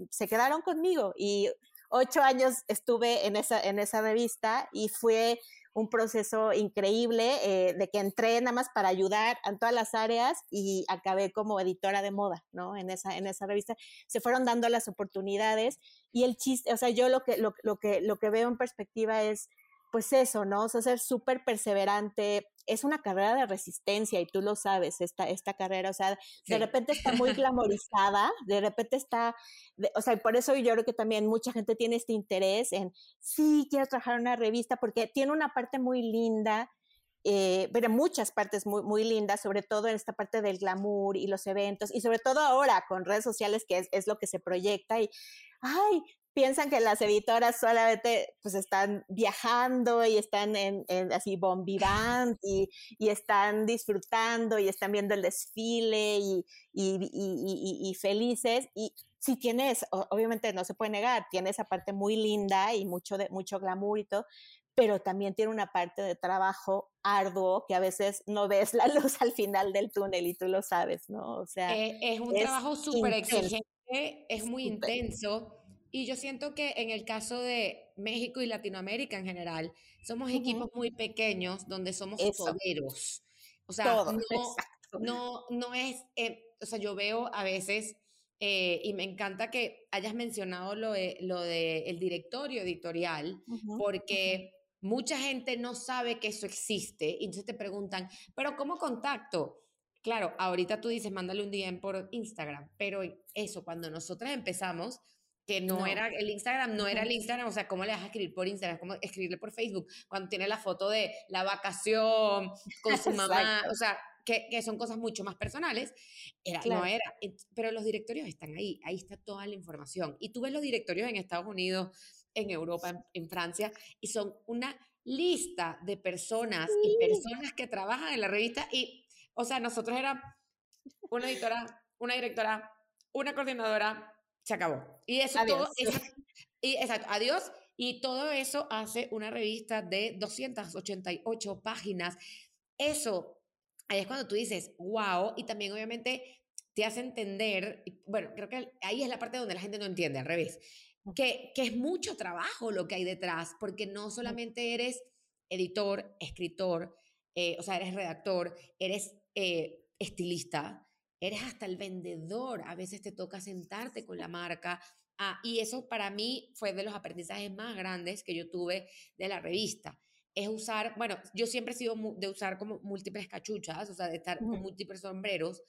se quedaron conmigo y ocho años estuve en esa, en esa revista y fue un proceso increíble eh, de que entré nada más para ayudar en todas las áreas y acabé como editora de moda, ¿no? En esa, en esa revista. Se fueron dando las oportunidades y el chiste, o sea, yo lo que, lo, lo que, lo que veo en perspectiva es, pues eso, ¿no? O sea, ser súper perseverante, es una carrera de resistencia y tú lo sabes, esta, esta carrera, o sea, de repente está muy glamorizada, de repente está, o sea, por eso yo creo que también mucha gente tiene este interés en, sí, quiero trabajar en una revista porque tiene una parte muy linda, eh, pero muchas partes muy, muy lindas, sobre todo en esta parte del glamour y los eventos, y sobre todo ahora con redes sociales, que es, es lo que se proyecta, y, ay, piensan que las editoras solamente pues están viajando y están en, así bombivant y, y, están disfrutando y están viendo el desfile y, y, y, felices. Y si tienes, obviamente no se puede negar, tiene esa parte muy linda y mucho, de, mucho glamour y todo, pero también tiene una parte de trabajo arduo que a veces no ves la luz al final del túnel y tú lo sabes, ¿no? O sea, eh, es un trabajo súper exigente, es muy intenso y yo siento que en el caso de México y Latinoamérica en general, somos equipos muy pequeños donde somos toderos. O sea, no, no, es, eh, o sea, yo veo a veces, eh, y me encanta que hayas mencionado lo de, lo de el directorio editorial, porque mucha gente no sabe que eso existe, y entonces te preguntan, pero ¿cómo contacto? Claro, ahorita tú dices, mándale un DM por Instagram, pero eso, cuando nosotras empezamos, que no, era el Instagram, no era el Instagram, o sea, ¿cómo le vas a escribir por Instagram? ¿Cómo escribirle por Facebook? Cuando tiene la foto de la vacación con su mamá, o sea, que, que, son cosas mucho más personales, era, no era, pero los directorios están ahí, ahí está toda la información. Y tú ves los directorios en Estados Unidos, en Europa, en, Francia, y son una lista de personas y personas que trabajan en la revista y, o sea, nosotros era una editora, una directora, una coordinadora, se acabó. Y eso todo, y, exacto, adiós. Y todo eso hace una revista de 288 páginas. Eso, ahí es cuando tú dices, wow, y también obviamente te hace entender, bueno, creo que ahí es la parte donde la gente no entiende, al revés, que, que es mucho trabajo lo que hay detrás, porque no solamente eres editor, escritor, eh, o sea, eres redactor, eres eh, estilista, eres hasta el vendedor, a veces te toca sentarte con la marca. Ah, y eso para mí fue de los aprendizajes más grandes que yo tuve de la revista. Es usar, bueno, yo siempre he sido de usar como múltiples cachuchas, o sea, de estar con múltiples sombreros,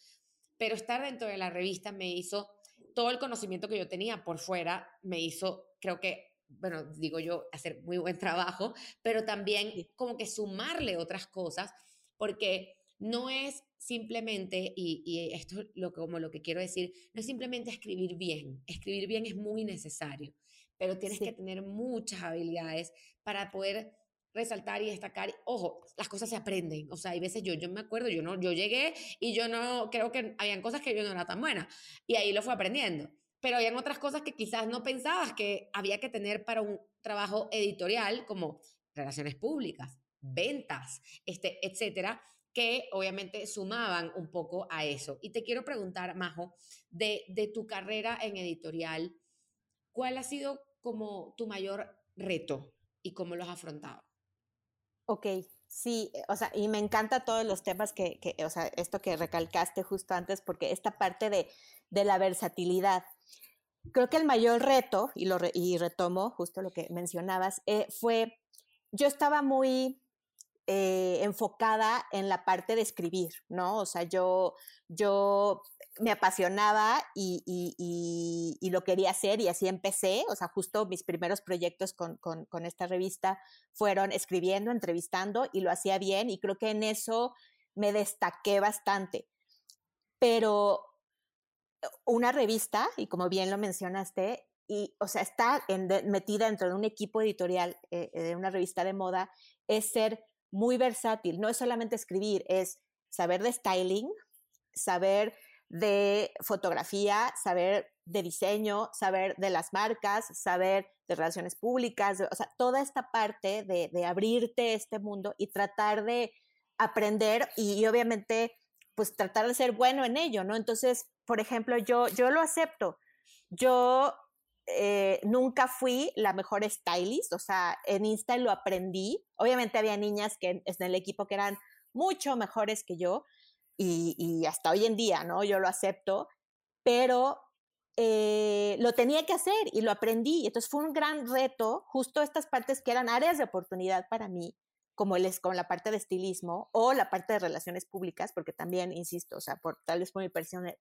pero estar dentro de la revista me hizo, todo el conocimiento que yo tenía por fuera, me hizo, creo que bueno, digo yo, hacer muy buen trabajo, pero también como que sumarle otras cosas, porque no es simplemente, y, esto es lo, como lo que quiero decir, no es simplemente escribir bien. Escribir bien es muy necesario, pero tienes que tener muchas habilidades para poder resaltar y destacar. Ojo, las cosas se aprenden. O sea, hay veces yo, yo me acuerdo, yo no, yo llegué y yo no, creo que habían cosas que yo no era tan buena. Y ahí lo fui aprendiendo. Pero habían otras cosas que quizás no pensabas que había que tener para un trabajo editorial, como relaciones públicas, ventas, este, etcétera que obviamente sumaban un poco a eso. Y te quiero preguntar, Majo, de, de tu carrera en editorial, ¿cuál ha sido como tu mayor reto y cómo lo has afrontado? Ok, sí, eh, o sea, y me encanta todos los temas que, que o sea, esto que recalcaste justo antes, porque esta parte de, de la versatilidad. Creo que el mayor reto, y, lo y retomo justo lo que mencionabas, eh, fue, yo estaba muy eh, enfocada en la parte de escribir, ¿no? O sea, yo, yo me apasionaba y, y, lo quería hacer y así empecé, o sea, justo mis primeros proyectos con, con, esta revista fueron escribiendo, entrevistando y lo hacía bien y creo que en eso me destaqué bastante. Pero una revista, y como bien lo mencionaste, y, o sea, estar metida dentro de un equipo editorial eh, de una revista de moda es ser muy versátil. No es solamente escribir, es saber de styling, saber de fotografía, saber de diseño, saber de las marcas, saber de relaciones públicas, o sea, toda esta parte de, de, abrirte este mundo y tratar de aprender y, obviamente pues tratar de ser bueno en ello, ¿no? Entonces, por ejemplo, yo, yo lo acepto. Yo eh, nunca fui la mejor stylist, o sea, en Insta lo aprendí. Obviamente había niñas que en el equipo que eran mucho mejores que yo y, hasta hoy en día, ¿no? Yo lo acepto, pero eh, lo tenía que hacer y lo aprendí. Entonces fue un gran reto, justo estas partes que eran áreas de oportunidad para mí, como, el, como la parte de estilismo o la parte de relaciones públicas, porque también, insisto, o sea, por, tal vez por mi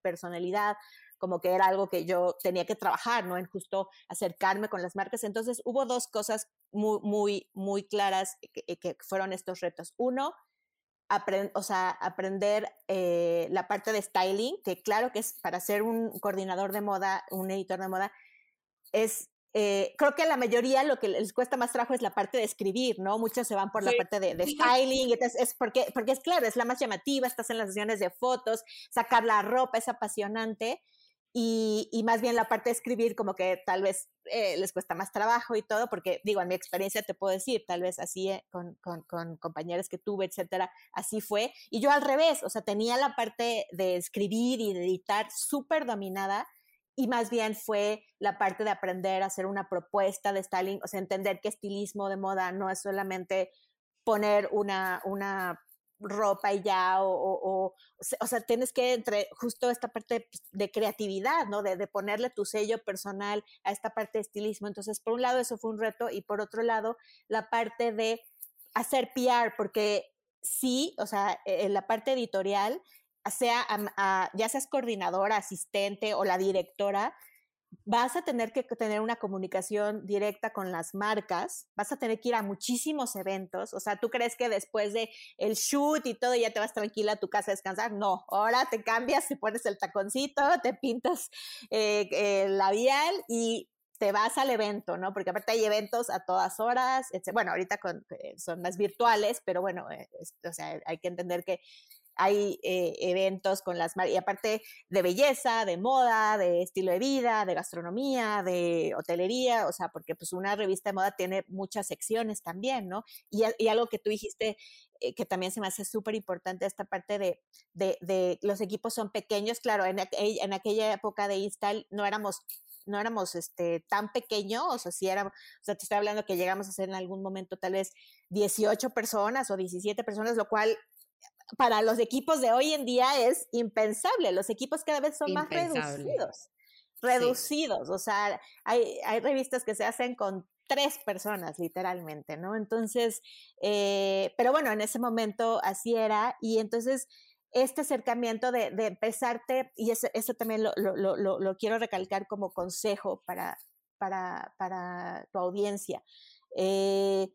personalidad, como que era algo que yo tenía que trabajar, ¿no? En justo acercarme con las marcas. Entonces hubo dos cosas muy, muy, muy claras que, que fueron estos retos. Uno, o sea, aprender eh, la parte de styling, que claro que es para ser un coordinador de moda, un editor de moda, es eh, creo que a la mayoría lo que les cuesta más trabajo es la parte de escribir, ¿no? Muchos se van por la parte de, de styling, entonces es porque, porque es claro, es la más llamativa, estás en las sesiones de fotos, sacar la ropa es apasionante, y, y, más bien la parte de escribir como que tal vez eh, les cuesta más trabajo y todo, porque digo, en mi experiencia te puedo decir, tal vez así eh, con, con, con, compañeros que tuve, etcétera, así fue. Y yo al revés, o sea, tenía la parte de escribir y de editar súper dominada y más bien fue la parte de aprender a hacer una propuesta de styling, o sea, entender que estilismo de moda no es solamente poner una, una ropa y ya, o, o, o, sea, tienes que entre justo esta parte de creatividad, ¿no? De, ponerle tu sello personal a esta parte de estilismo. Entonces, por un lado, eso fue un reto y por otro lado, la parte de hacer PR, porque sí, o sea, en la parte editorial, sea, ya seas coordinadora, asistente o la directora, vas a tener que tener una comunicación directa con las marcas, vas a tener que ir a muchísimos eventos, o sea, tú crees que después de el shoot y todo ya te vas tranquila a tu casa a descansar, no, ahora te cambias, te pones el taconcito, te pintas eh, el labial y te vas al evento, ¿no? Porque aparte hay eventos a todas horas, bueno, ahorita eh, son más virtuales, pero bueno, eh, o sea, hay que entender que hay eh, eventos con las y aparte de belleza, de moda, de estilo de vida, de gastronomía, de hotelería, o sea, porque pues una revista de moda tiene muchas secciones también, ¿no? Y, algo que tú dijiste eh, que también se me hace súper importante, esta parte de, de, los equipos son pequeños, claro, en, en aquella época de Install no éramos no éramos este, tan pequeños, o sea, si éramos, o sea, te estoy hablando que llegamos a ser en algún momento tal vez 18 personas o 17 personas, lo cual para los equipos de hoy en día es impensable. Los equipos cada vez son más reducidos. Reducidos. O sea, hay, hay revistas que se hacen con tres personas, literalmente, ¿no? Entonces, eh, pero bueno, en ese momento así era. Y entonces, este acercamiento de, de empezarte, y eso, eso también lo, lo, lo, lo, quiero recalcar como consejo para, para, para tu audiencia. Eh,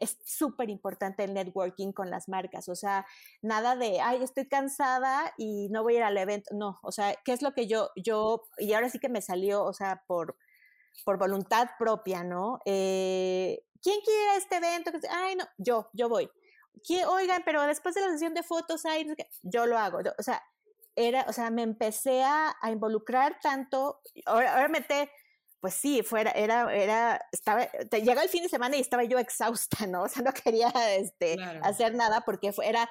es súper importante el networking con las marcas, o sea, nada de, ay, estoy cansada y no voy a ir al evento, no, o sea, ¿qué es lo que yo, yo, y ahora sí que me salió, o sea, por, por voluntad propia, ¿no? Eh, ¿Quién quiere ir a este evento? Ay, no, yo, yo voy. Oigan, pero después de la sesión de fotos, ay, yo lo hago, o sea, era, o sea, me empecé a, a involucrar tanto, ahora, ahora meté pues sí, fuera, era, era, estaba, llegó el fin de semana y estaba yo exhausta, ¿no? O sea, no quería este, hacer nada porque era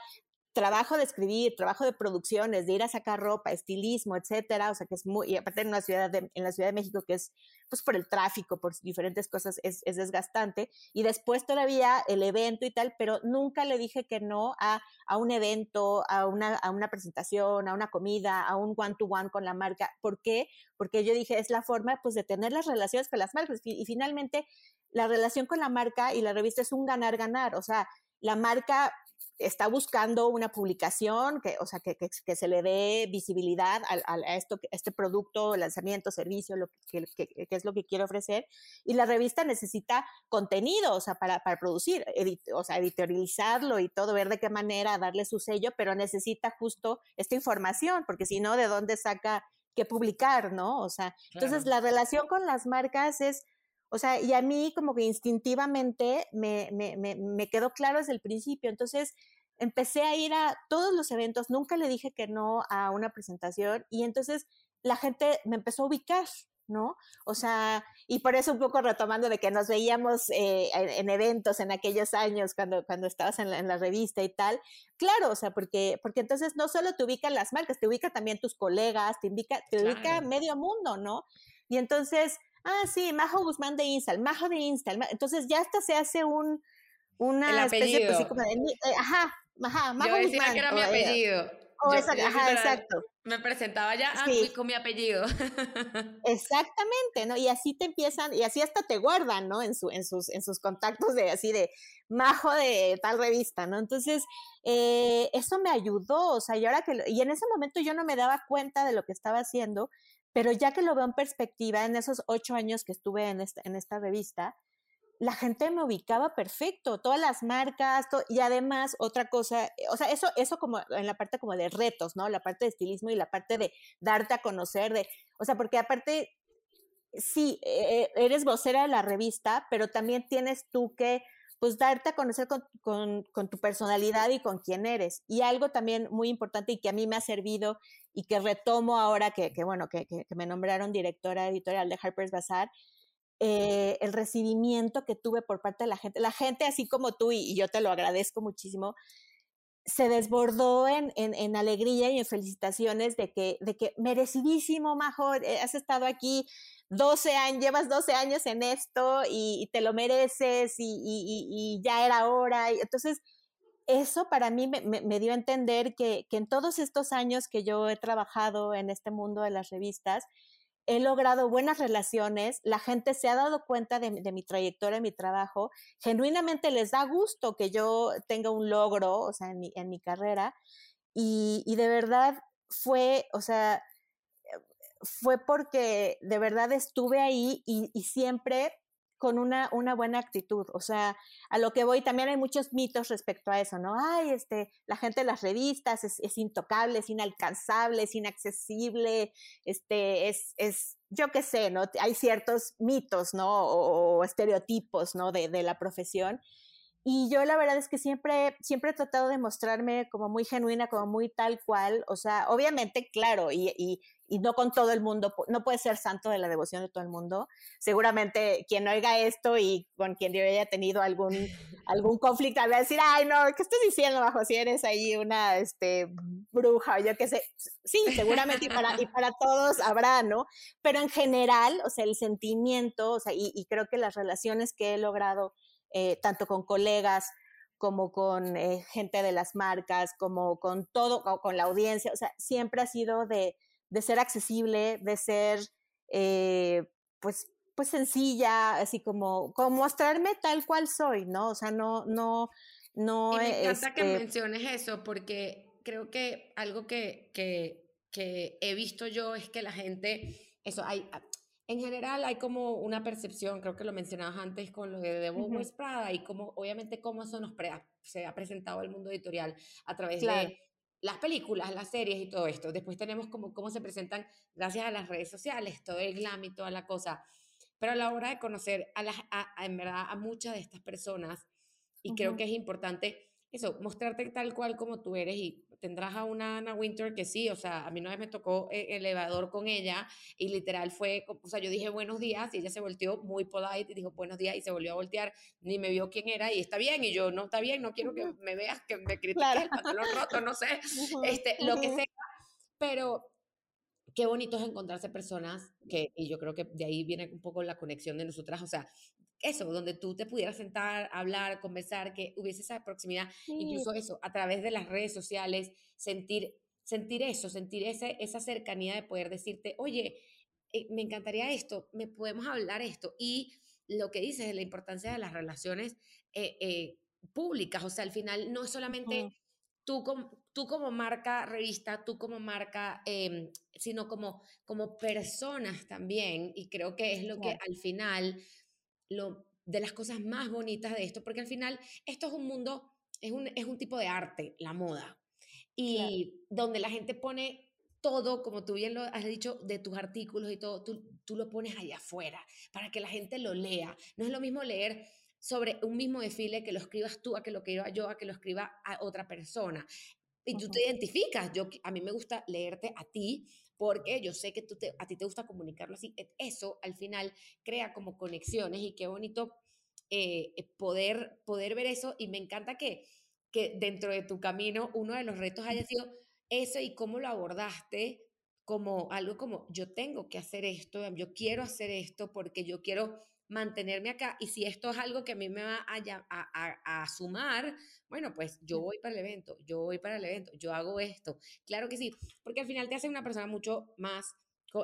trabajo de escribir, trabajo de producciones, de ir a sacar ropa, estilismo, etcétera, o sea, que es muy, y aparte en, una ciudad de, en la Ciudad de México, que es, pues por el tráfico, por diferentes cosas, es, es, desgastante, y después todavía el evento y tal, pero nunca le dije que no a, a un evento, a una, a una presentación, a una comida, a un one-to-one con la marca. ¿Por qué? Porque yo dije, es la forma, pues, de tener las relaciones con las marcas, y finalmente la relación con la marca y la revista es un ganar-ganar, o sea, la marca está buscando una publicación, que, o sea, que, que, se le dé visibilidad a, a, esto, este producto, lanzamiento, servicio, lo que, que, es lo que quiere ofrecer. Y la revista necesita contenido, o sea, para, para producir, o sea, editorializarlo y todo, ver de qué manera darle su sello, pero necesita justo esta información, porque si no, ¿de dónde saca qué publicar, no? O sea, entonces la relación con las marcas es o sea, y a mí como que instintivamente me, me, me, me, quedó claro desde el principio. Entonces empecé a ir a todos los eventos, nunca le dije que no a una presentación y entonces la gente me empezó a ubicar, ¿no? O sea, y por eso un poco retomando de que nos veíamos eh, en, eventos en aquellos años cuando, cuando estabas en la, en la, revista y tal, claro, o sea, porque, porque entonces no solo te ubican las marcas, te ubica también tus colegas, te, ubica, te ubica medio mundo, ¿no? Y entonces ah, sí, Majo Guzmán de Instal, Majo de Instal. Entonces ya hasta se hace un, una especie pues, como de, eh, ajá, ajá, Majo Yo decía que era mi apellido. Oh, ajá, exacto. Me presentaba ya ah, con mi apellido. Exactamente, ¿no? Y así te empiezan, y así hasta te guardan, ¿no? En, su, en, sus, en sus contactos de así de majo de tal revista, ¿no? Entonces, eh, eso me ayudó, o sea, y ahora que, y en ese momento yo no me daba cuenta de lo que estaba haciendo, pero ya que lo veo en perspectiva, en esos ocho años que estuve en esta, en esta revista, la gente me ubicaba perfecto, todas las marcas, y además otra cosa, eh, o sea, eso, eso como en la parte como de retos, ¿no? La parte de estilismo y la parte de darte a conocer, de, o sea, porque aparte, sí, eh, eres vocera de la revista, pero también tienes tú que pues darte a conocer con, con, con, tu personalidad y con quién eres. Y algo también muy importante y que a mí me ha servido y que retomo ahora que, que bueno, que, que, me nombraron directora editorial de Harper's Bazaar, eh, el recibimiento que tuve por parte de la gente. La gente, así como tú, y, yo te lo agradezco muchísimo, se desbordó en, en, en, alegría y en felicitaciones de que, de que merecidísimo, Majo, eh, has estado aquí 12 años, llevas 12 años en esto y, te lo mereces y, ya era hora. Entonces, eso para mí me, dio a entender que, en todos estos años que yo he trabajado en este mundo de las revistas, he logrado buenas relaciones, la gente se ha dado cuenta de, mi trayectoria, de mi trabajo, genuinamente les da gusto que yo tenga un logro, o sea, en mi, carrera, y, y de verdad fue, o sea, fue porque de verdad estuve ahí y, siempre con una, una, buena actitud. O sea, a lo que voy, también hay muchos mitos respecto a eso, ¿no? Ay, este, la gente de las revistas es, intocable, es inalcanzable, es inaccesible, este, es, es yo qué sé, ¿no? Hay ciertos mitos, ¿no? O, estereotipos, ¿no? De, de la profesión. Y yo la verdad es que siempre, siempre he tratado de mostrarme como muy genuina, como muy tal cual. O sea, obviamente, claro, y, y, no con todo el mundo, no puede ser santo de la devoción de todo el mundo. Seguramente quien oiga esto y con quien yo haya tenido algún, algún conflicto, va a decir, ay, no, ¿qué estás diciendo, bajo? Si eres ahí una este, bruja o yo qué sé. Sí, seguramente y para, y para todos habrá, ¿no? Pero en general, o sea, el sentimiento, o sea, y, y creo que las relaciones que he logrado eh, tanto con colegas como con eh, gente de las marcas, como con todo, con la audiencia, o sea, siempre ha sido de, de ser accesible, de ser, eh, pues, pues sencilla, así como, como mostrarme tal cual soy, ¿no? O sea, no, no, no. Y me encanta que este menciones eso, porque creo que algo que, que, que he visto yo es que la gente, eso, hay, en general hay como una percepción, creo que lo mencionabas antes con lo de The uh Prada y como obviamente cómo eso nos se ha presentado al mundo editorial a través de las películas, las series y todo esto. Después tenemos como cómo se presentan gracias a las redes sociales, todo el glam y toda la cosa. Pero a la hora de conocer a, las, en verdad a muchas de estas personas, y creo que es importante eso, mostrarte tal cual como tú eres y tendrás a una Anna Winter que sí, o sea, a mí una vez me tocó el elevador con ella y literal fue, o sea, yo dije buenos días y ella se volteó muy polite y dijo buenos días y se volvió a voltear, ni me vio quién era y está bien y yo no está bien, no quiero que me veas, que me critiques el pantalón roto, no sé, este, lo que sea, pero qué bonito es encontrarse personas que, y yo creo que de ahí viene un poco la conexión de nosotras, o sea, eso, donde tú te pudieras sentar, hablar, conversar, que hubiese esa proximidad, incluso eso, a través de las redes sociales, sentir, sentir eso, sentir ese, esa cercanía de poder decirte, oye, eh, me encantaría esto, me podemos hablar esto. Y lo que dices de la importancia de las relaciones eh, eh, públicas, o sea, al final no es solamente tú como, tú como marca revista, tú como marca, em, sino como, como personas también, y creo que es lo que al final, lo, de las cosas más bonitas de esto, porque al final esto es un mundo, es un, es un tipo de arte, la moda, y donde la gente pone todo, como tú bien lo has dicho, de tus artículos y todo, tú, tú lo pones allá afuera para que la gente lo lea. No es lo mismo leer sobre un mismo desfile que lo escribas tú, a que lo escriba yo, a que lo escriba a otra persona. Y tú te identificas. Yo, a mí me gusta leerte a ti porque yo sé que tú te, a ti te gusta comunicarlo así. E, eso al final crea como conexiones y qué bonito eh, eh, poder, poder ver eso. Y me encanta que, que dentro de tu camino uno de los retos haya sido eso y cómo lo abordaste como algo como yo tengo que hacer esto, yo quiero hacer esto porque yo quiero mantenerme acá y si esto es algo que a mí me va a, a, sumar, bueno, pues yo voy para el evento, yo voy para el evento, yo hago esto. Claro que sí, porque al final te hace una persona mucho más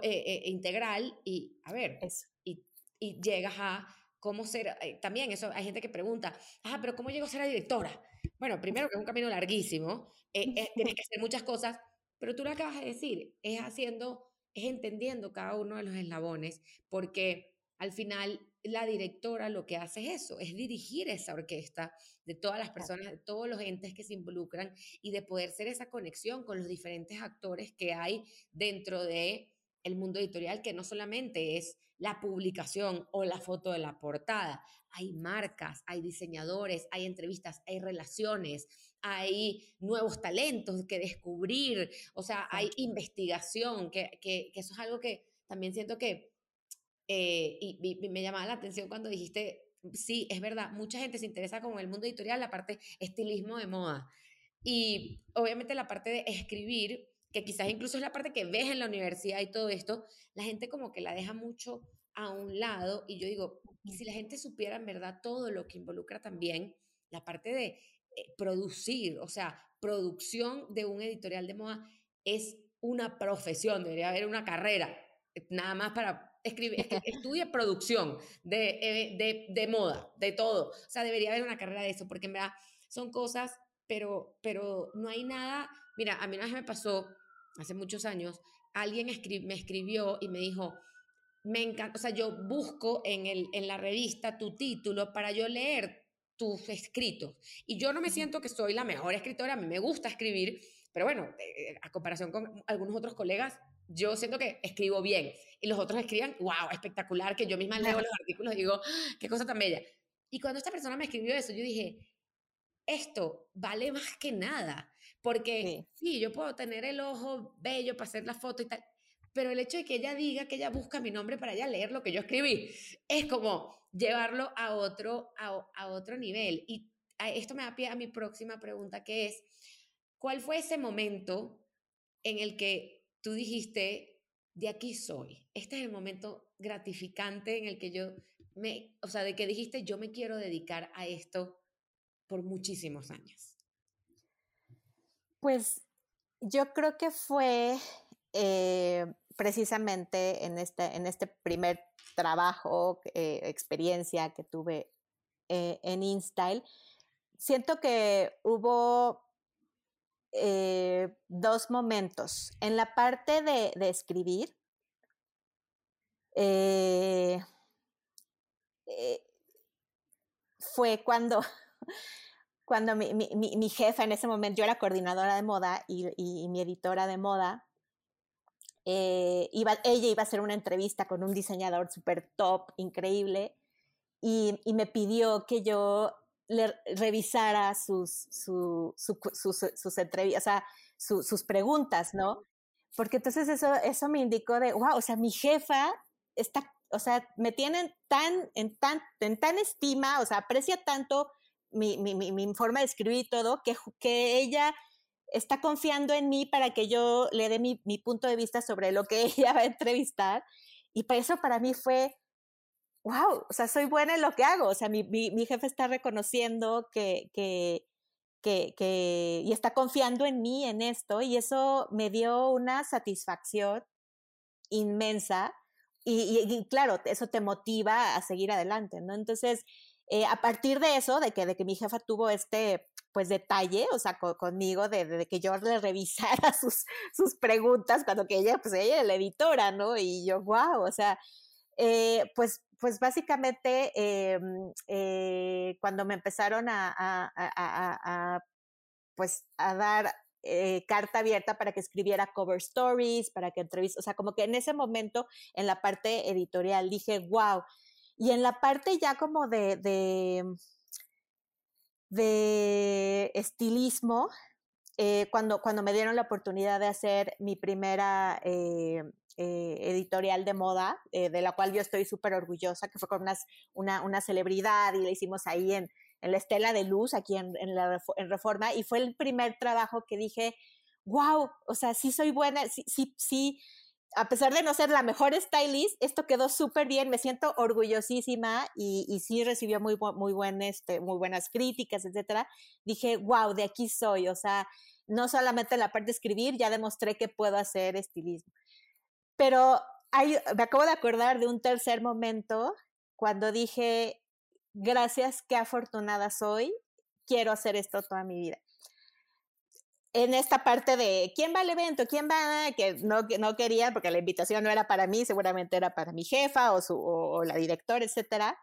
eh, eh, integral y, a ver, y, y, llegas a cómo ser, eh, también eso, hay gente que pregunta, ah, pero ¿cómo llego a ser la directora? Bueno, primero que es un camino larguísimo, tienes que hacer muchas cosas, pero tú lo acabas de decir, es haciendo, es entendiendo cada uno de los eslabones, porque al final la directora lo que hace es eso, es dirigir esa orquesta de todas las personas, de todos los entes que se involucran y de poder ser esa conexión con los diferentes actores que hay dentro de el mundo editorial, que no solamente es la publicación o la foto de la portada, hay marcas, hay diseñadores, hay entrevistas, hay relaciones, hay nuevos talentos que descubrir, o sea, hay investigación, que, que eso es algo que también siento que eh, y, me llamaba la atención cuando dijiste, sí, es verdad, mucha gente se interesa como el mundo editorial, la parte estilismo de moda. Y obviamente la parte de escribir, que quizás incluso es la parte que ves en la universidad y todo esto, la gente como que la deja mucho a un lado. Y yo digo, y si la gente supiera en verdad todo lo que involucra también la parte de eh, producir, o sea, producción de un editorial de moda es una profesión, debería haber una carrera, eh, nada más para escribe, estudia producción de, de, de, moda, de todo. O sea, debería haber una carrera de eso, porque en verdad son cosas, pero, pero no hay nada. Mira, a mí una vez me pasó, hace muchos años, alguien me escribió y me dijo, me encanta, o sea, yo busco en, el, en la revista tu título para yo leer tus escritos. Y yo no me siento que soy la mejor escritora, a mí me gusta escribir, pero bueno, eh, a comparación con algunos otros colegas, yo siento que escribo bien y los otros escriban, wow, espectacular, que yo misma leo los artículos y digo, ah, qué cosa tan bella. Y cuando esta persona me escribió eso, yo dije, esto vale más que nada, porque sí. yo puedo tener el ojo bello para hacer la foto y tal, pero el hecho de que ella diga que ella busca mi nombre para ella leer lo que yo escribí, es como llevarlo a otro, a, a otro nivel. Y esto me da pie a mi próxima pregunta, que es, ¿cuál fue ese momento en el que tú dijiste, de aquí soy. Este es el momento gratificante en el que yo me, o sea, de que dijiste, yo me quiero dedicar a esto por muchísimos años. Pues yo creo que fue eh, precisamente en este, en este primer trabajo, eh, experiencia que tuve eh, en InStyle. Siento que hubo eh, dos momentos. En la parte de, escribir, eh, eh, fue cuando, cuando mi, jefa en ese momento, yo era coordinadora de moda y, mi editora de moda, ella iba a hacer una entrevista con un diseñador súper top, increíble, y, y, me pidió que yo le revisara sus, sus, sus entrevistas, o sea, sus preguntas, ¿no? Porque entonces eso, eso me indicó de, wow, o sea, mi jefa está, o sea, me tienen tan, en tan, en tan estima, o sea, aprecia tanto mi, mi, mi, forma de escribir y todo, que, que ella está confiando en mí para que yo le dé mi, mi, punto de vista sobre lo que ella va a entrevistar. Y para eso para mí fue, wow, o sea, soy buena en lo que hago. O sea, mi, mi jefe está reconociendo que, que, que, que, y está confiando en mí en esto. Y eso me dio una satisfacción inmensa. Y, y, claro, eso te motiva a seguir adelante, ¿no? Entonces, eh, a partir de eso, de que, de que mi jefa tuvo este, pues, detalle, o sea, conmigo, de, de, que yo le revisara sus, sus preguntas, cuando que ella, pues, ella era la editora, ¿no? Y yo, wow, o sea, eh, pues, pues básicamente eh, eh, cuando me empezaron a, pues a dar eh, carta abierta para que escribiera cover stories, para que entrevista, o sea, como que en ese momento en la parte editorial dije, wow, y en la parte ya como de, de, de estilismo, eh, cuando, cuando me dieron la oportunidad de hacer mi primera eh, editorial de moda, de la cual yo estoy súper orgullosa, que fue con unas, una, una celebridad y la hicimos ahí en, en la Estela de Luz, aquí en, en, la, Reforma, y fue el primer trabajo que dije, wow, o sea, sí soy buena, sí, sí, sí, a pesar de no ser la mejor stylist, esto quedó súper bien, me siento orgullosísima y, y sí recibió muy, muy, buen, este, muy buenas críticas, etcétera. Dije, wow, de aquí soy, o sea, no solamente en la parte de escribir, ya demostré que puedo hacer estilismo. Pero hay, me acabo de acordar de un tercer momento cuando dije, gracias, qué afortunada soy, quiero hacer esto toda mi vida en esta parte de quién va al evento, quién va, que no, que no quería porque la invitación no era para mí, seguramente era para mi jefa o, su, o, la directora, etcétera.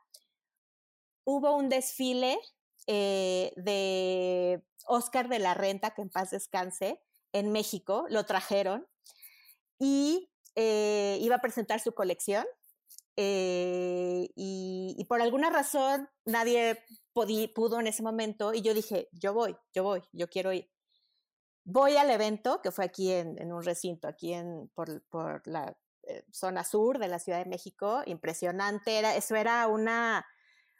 Hubo un desfile eh, de Oscar de la Renta, que en paz descanse, en México, lo trajeron y eh, iba a presentar su colección. Eh, y, y, por alguna razón nadie pudo en ese momento y yo dije, yo voy, yo voy, yo quiero ir voy al evento, que fue aquí en, un recinto, aquí en, por, por la eh, zona sur de la Ciudad de México, impresionante, era, eso era una,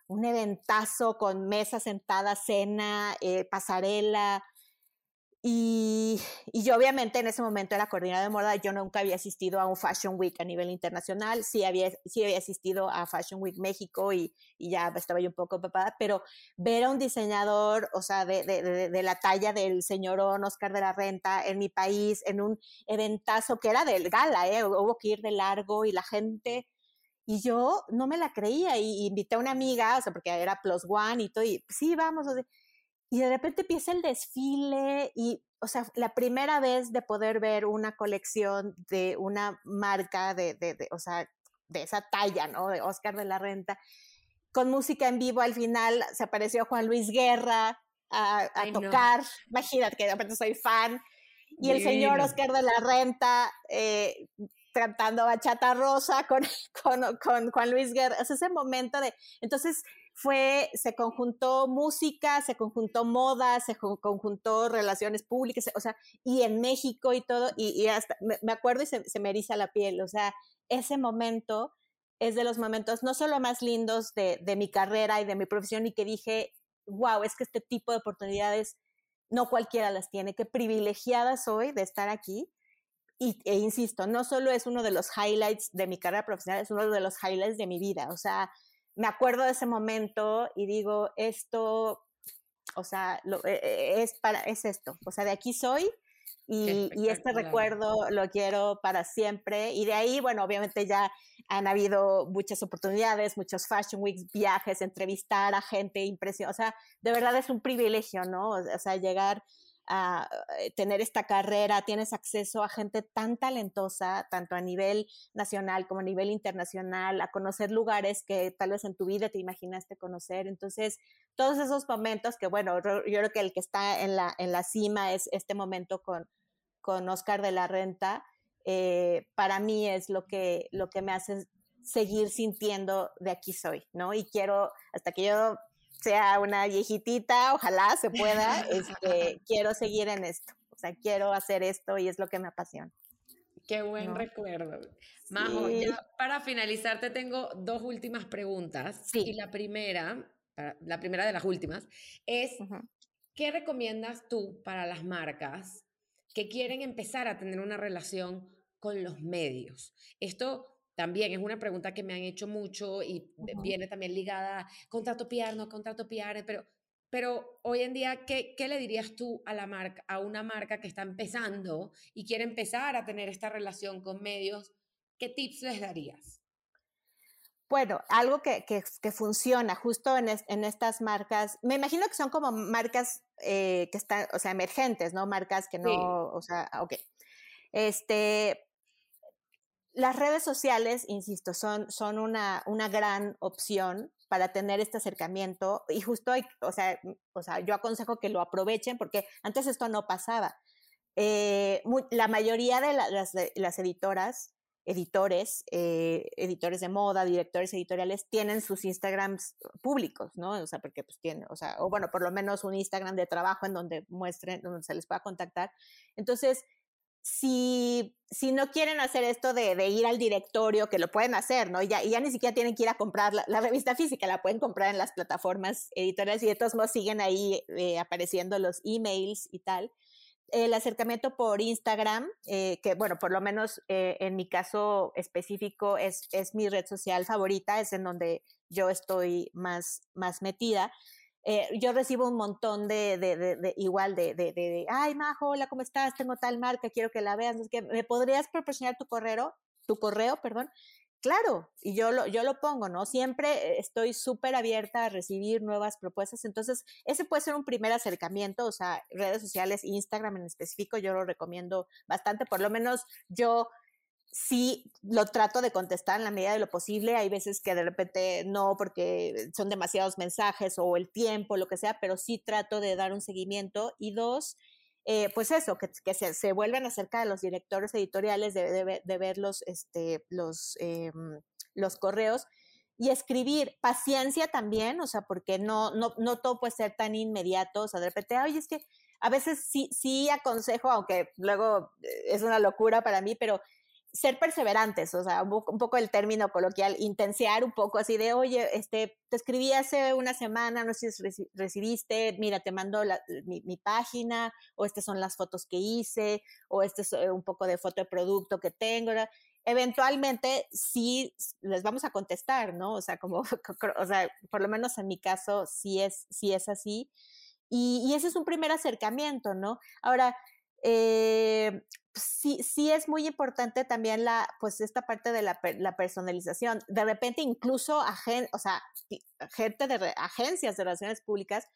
un eventazo con mesa sentada, cena, eh, pasarela, y, y, yo obviamente en ese momento era coordinadora de moda, yo nunca había asistido a un Fashion Week a nivel internacional, sí había, sí había asistido a Fashion Week México y, y ya estaba yo un poco ocupada, pero ver a un diseñador, o sea, de, de, de, la talla del señorón Oscar de la Renta en mi país, en un eventazo que era del gala, ¿eh? hubo que ir de largo y la gente... Y yo no me la creía y, invité a una amiga, o sea, porque era plus one y todo, y sí, vamos, o sea, y de repente empieza el desfile y, o sea, la primera vez de poder ver una colección de una marca de, de, de, o sea, de esa talla, ¿no? De Oscar de la Renta, con música en vivo al final se apareció Juan Luis Guerra a, a tocar, imagínate que de repente soy fan, y el señor Oscar de la Renta eh, cantando bachata rosa con, con, con Juan Luis Guerra, es ese momento de, entonces fue, se conjuntó música, se conjuntó moda, se conjuntó relaciones públicas, o sea, y en México y todo, y, hasta, me, acuerdo y se, me eriza la piel, o sea, ese momento es de los momentos no solo más lindos de, de mi carrera y de mi profesión, y que dije, wow, es que este tipo de oportunidades no cualquiera las tiene, qué privilegiada soy de estar aquí. Y, e insisto, no solo es uno de los highlights de mi carrera profesional, es uno de los highlights de mi vida. O sea, me acuerdo de ese momento y digo, esto, o sea, lo, e, e, es, para, es esto, o sea, de aquí soy y, y, este recuerdo lo quiero para siempre. Y de ahí, bueno, obviamente ya han habido muchas oportunidades, muchos Fashion Weeks, viajes, entrevistar a gente, impresión, o sea, de verdad es un privilegio, ¿no? O sea, llegar a eh, tener esta carrera, tienes acceso a gente tan talentosa, tanto a nivel nacional como a nivel internacional, a conocer lugares que tal vez en tu vida te imaginaste conocer. Entonces, todos esos momentos que, bueno, yo creo que el que está en la, en la cima es este momento con, con Oscar de la Renta, eh, para mí es lo que, lo que me hace seguir sintiendo de aquí soy, ¿no? Y quiero, hasta que yo sea una viejitita, ojalá se pueda, este, quiero seguir en esto. O sea, quiero hacer esto y es lo que me apasiona. Qué buen recuerdo. Majo, ya para finalizar te tengo dos últimas preguntas. Sí. Y la primera, la primera de las últimas, es, ¿qué recomiendas tú para las marcas que quieren empezar a tener una relación con los medios? Esto también es una pregunta que me han hecho mucho y viene también ligada a contrato PR, no contrato PR, pero, pero hoy en día, ¿qué, ¿qué, le dirías tú a, la marca, a una marca que está empezando y quiere empezar a tener esta relación con medios? ¿Qué tips les darías? Bueno, algo que, que, funciona justo en, en, estas marcas, me imagino que son como marcas eh, que están, o sea, emergentes, ¿no? Marcas que no, o sea, ok. Este, las redes sociales, insisto, son, son una, una gran opción para tener este acercamiento y justo, o sea, o sea, yo aconsejo que lo aprovechen porque antes esto no pasaba. Eh, la mayoría de, las, las editoras editores, eh, editores de moda, directores editoriales, tienen sus Instagrams públicos, ¿no? O sea, porque pues tienen, o sea, o bueno, por lo menos un Instagram de trabajo en donde muestren, donde se les pueda contactar. Entonces, si, si no quieren hacer esto de, de, ir al directorio, que lo pueden hacer, ¿no? Y ya, y ya ni siquiera tienen que ir a comprar la, revista física, la pueden comprar en las plataformas editoriales y de todos modos siguen ahí eh, apareciendo los emails y tal el acercamiento por Instagram, eh, que bueno, por lo menos eh, en mi caso específico es, es, mi red social favorita, es en donde yo estoy más, más metida. Eh, yo recibo un montón de, de, de, igual de, de, ay, Majo, hola, ¿cómo estás? Tengo tal marca, quiero que la veas. que, ¿Me podrías proporcionar tu correo? Tu correo, perdón. Claro, y yo lo, yo lo pongo, ¿no? Siempre estoy súper abierta a recibir nuevas propuestas, entonces ese puede ser un primer acercamiento, o sea, redes sociales, Instagram en específico, yo lo recomiendo bastante, por lo menos yo sí lo trato de contestar en la medida de lo posible, hay veces que de repente no porque son demasiados mensajes o el tiempo, lo que sea, pero sí trato de dar un seguimiento y dos, eh, pues eso, que, se, se, vuelvan acerca de los directores editoriales, de, de, ver los, este, los, eh, los correos y escribir. Paciencia también, o sea, porque no, no, no todo puede ser tan inmediato, o sea, de repente, oye, es que a veces sí, sí aconsejo, aunque luego eh, es una locura para mí, pero ser perseverantes, o sea, un, poco el término coloquial, intensear un poco así de, oye, este, te escribí hace una semana, no sé si recibiste, mira, te mando mi, página, o estas son las fotos que hice, o este es eh, un poco de foto de producto que tengo. Eventualmente sí les vamos a contestar, ¿no? O sea, como, o sea, por lo menos en mi caso sí es, sí es así. Y ese es un primer acercamiento, ¿no? Ahora, eh, sí, sí es muy importante también la, pues esta parte de la, personalización. De repente incluso o sea, gente de agencias de relaciones públicas,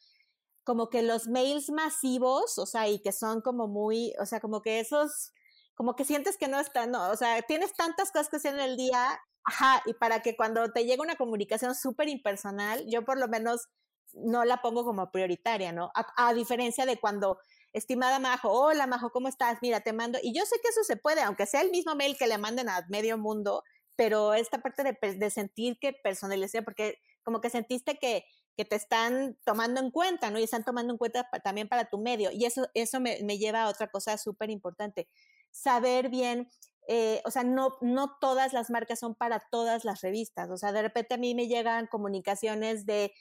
como que los mails masivos, o sea, y que son como muy, o sea, como que esos, como que sientes que no están, o sea, tienes tantas cosas que hacer en el día, ajá, y para que cuando te llega una comunicación súper impersonal, yo por lo menos no la pongo como prioritaria, ¿no? a diferencia de cuando estimada Majo, hola Majo, ¿cómo estás? Mira, te mando, y yo sé que eso se puede, aunque sea el mismo mail que le manden a medio mundo, pero esta parte de, sentir que personalicé, porque como que sentiste que, que, te están tomando en cuenta, ¿no? Y están tomando en cuenta también para tu medio. Y eso, eso me, lleva a otra cosa súper importante, saber bien eh, o sea, no, no todas las marcas son para todas las revistas. O sea, de repente a mí me llegan comunicaciones de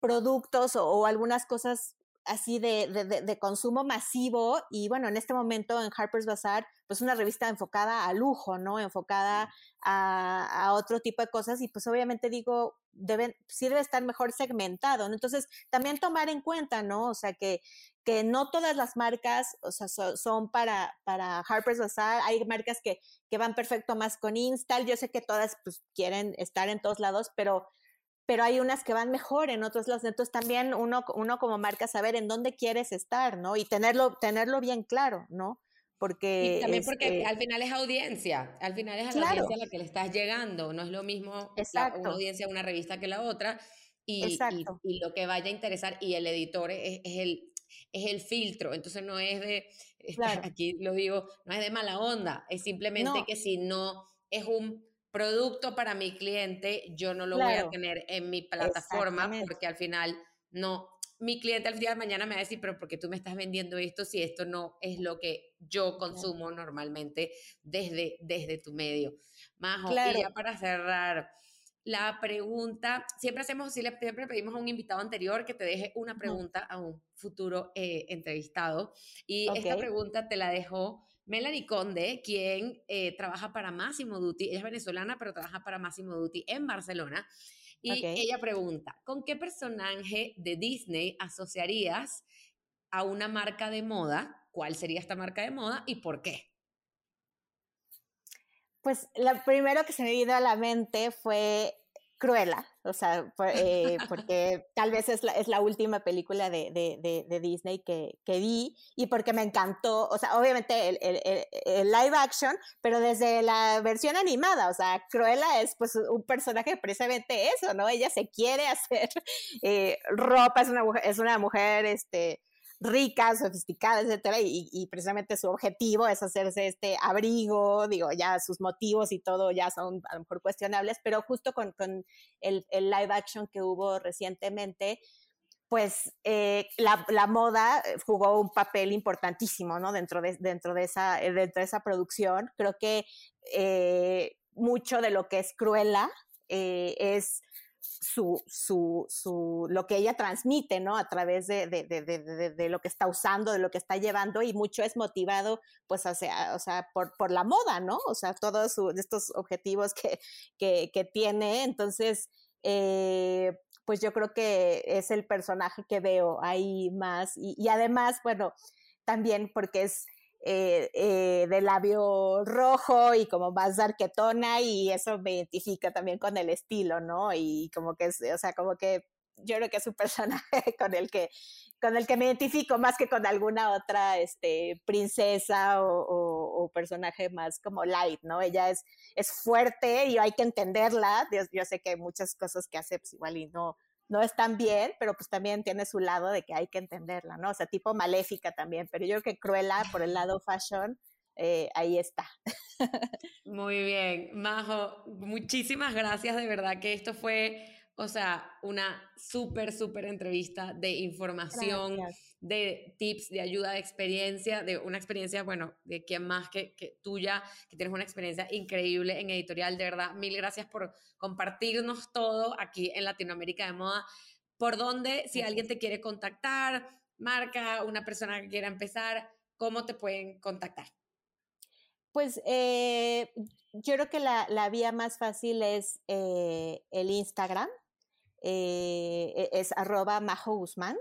productos o algunas cosas así de, de, de, consumo masivo y bueno, en este momento en Harper's Bazaar, pues una revista enfocada a lujo, ¿no? Enfocada a, a otro tipo de cosas y pues obviamente digo, deben, sí debe estar mejor segmentado, ¿no? Entonces, también tomar en cuenta, ¿no? O sea, que, que no todas las marcas, o sea, son para, para Harper's Bazaar, hay marcas que, que van perfecto más con Install, yo sé que todas pues quieren estar en todos lados, pero pero hay unas que van mejor en otros lados. Entonces también uno, uno como marca saber en dónde quieres estar, ¿no? Y tenerlo, tenerlo bien claro, ¿no? Porque... Y también porque este al final es audiencia, al final es a la audiencia a la que le estás llegando, no es lo mismo una audiencia una revista que la otra, y, y, lo que vaya a interesar, y el editor es, es, el, es el filtro, entonces no es de, aquí lo digo, no es de mala onda, es simplemente que si no es un producto para mi cliente, yo no lo voy a tener en mi plataforma porque al final no, mi cliente al día de mañana me va a decir, pero ¿por qué tú me estás vendiendo esto si esto no es lo que yo consumo normalmente desde, desde tu medio? Majo, y ya para cerrar, la pregunta, siempre hacemos, siempre pedimos a un invitado anterior que te deje una pregunta a un futuro eh, entrevistado. Y esta pregunta te la dejó Melanie Conde, quien eh, trabaja para Massimo Dutti. Ella es venezolana, pero trabaja para Massimo Dutti en Barcelona. Y ella pregunta, ¿con qué personaje de Disney asociarías a una marca de moda? ¿Cuál sería esta marca de moda y por qué? Pues lo primero que se me vino a la mente fue Cruella, o sea, eh, porque tal vez es la, última película de, Disney que, vi y porque me encantó, o sea, obviamente el, live action, pero desde la versión animada, o sea, Cruella es pues un personaje precisamente eso, ¿no? Ella se quiere hacer eh, ropa, es una, es una mujer, este, rica, sofisticada, etcétera, y, precisamente su objetivo es hacerse este abrigo, digo, ya sus motivos y todo ya son a lo mejor cuestionables, pero justo con, el, live action que hubo recientemente, pues eh, la, moda jugó un papel importantísimo, ¿no? Dentro de, dentro de, esa, dentro de esa producción. Creo que eh, mucho de lo que es Cruella eh, es su, su, su, lo que ella transmite, ¿no? A través de, de, de, de, lo que está usando, de lo que está llevando, y mucho es motivado, pues, hacia, o sea, por, por la moda, ¿no? O sea, todos estos objetivos que, que, tiene. Entonces, eh, pues yo creo que es el personaje que veo ahí más. Y además, bueno, también porque es eh, eh, de labio rojo y como más darquetona y eso me identifica también con el estilo, ¿no? Y como que es, o sea, como que yo creo que es un personaje con el que, con el que me identifico más que con alguna otra este, princesa o, personaje más como light, ¿no? Ella es, es fuerte y hay que entenderla. Yo, yo sé que hay muchas cosas que hace pues, igual y no, no es tan bien, pero pues también tiene su lado de que hay que entenderla, ¿no? O sea, tipo maléfica también, pero yo creo que Cruella por el lado fashion, eh, ahí está. Muy bien, Majo, muchísimas gracias, de verdad que esto fue, o sea, una súper, súper entrevista de información de tips, de ayuda, de experiencia, de una experiencia, bueno, de quien más que, que, tuya, que tienes una experiencia increíble en editorial, de verdad, mil gracias por compartirnos todo aquí en Latinoamérica de Moda. ¿Por dónde, si alguien te quiere contactar, marca, una persona que quiera empezar, cómo te pueden contactar? Pues eh, yo creo que la, la, vía más fácil es eh, el Instagram, eh, e, es arroba Majo Guzmán,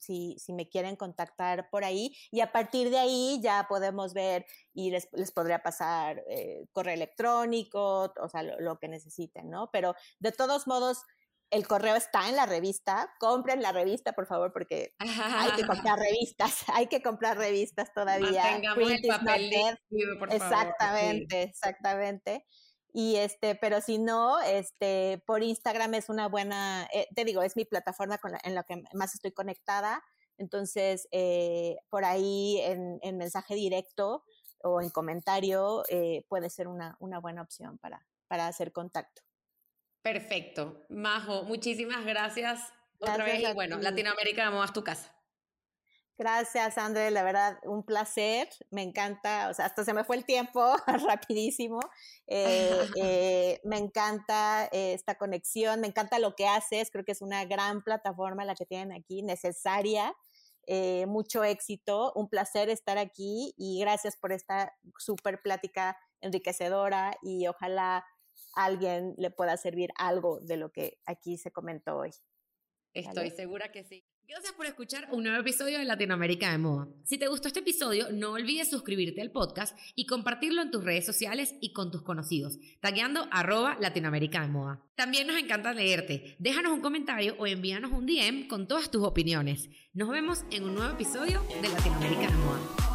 si, si, me quieren contactar por ahí. Y a partir de ahí ya podemos ver y les, les podría pasar eh, correo electrónico, o sea, lo, que necesiten, ¿no? Pero de todos modos, el correo está en la revista. Compren la revista, por favor, porque hay que comprar revistas. Hay que comprar revistas todavía. el papel por exactamente, exactamente. Y este, pero si no, este, por Instagram es una buena, eh, te digo, es mi plataforma con en la que más estoy conectada. Entonces, eh, por ahí en, en, mensaje directo o en comentario eh, puede ser una, una buena opción para, para hacer contacto. Perfecto. Majo, muchísimas gracias, otra vez. Y bueno, Latinoamérica, vamos a tu casa. Gracias, André, la verdad, un placer, me encanta, o sea, hasta se me fue el tiempo rapidísimo, eh, eh, me encanta eh, esta conexión, me encanta lo que haces, creo que es una gran plataforma la que tienen aquí, necesaria, mucho éxito, un placer estar aquí y gracias por esta súper plática enriquecedora y ojalá alguien le pueda servir algo de lo que aquí se comentó hoy. Estoy segura que sí. Gracias por escuchar un nuevo episodio de Latinoamérica de Moda. Si te gustó este episodio, no olvides suscribirte al podcast y compartirlo en tus redes sociales y con tus conocidos, tagueando arroba Latinoamérica de Moda. También nos encanta leerte. Déjanos un comentario o envíanos un DM con todas tus opiniones. Nos vemos en un nuevo episodio de Latinoamérica de Moda.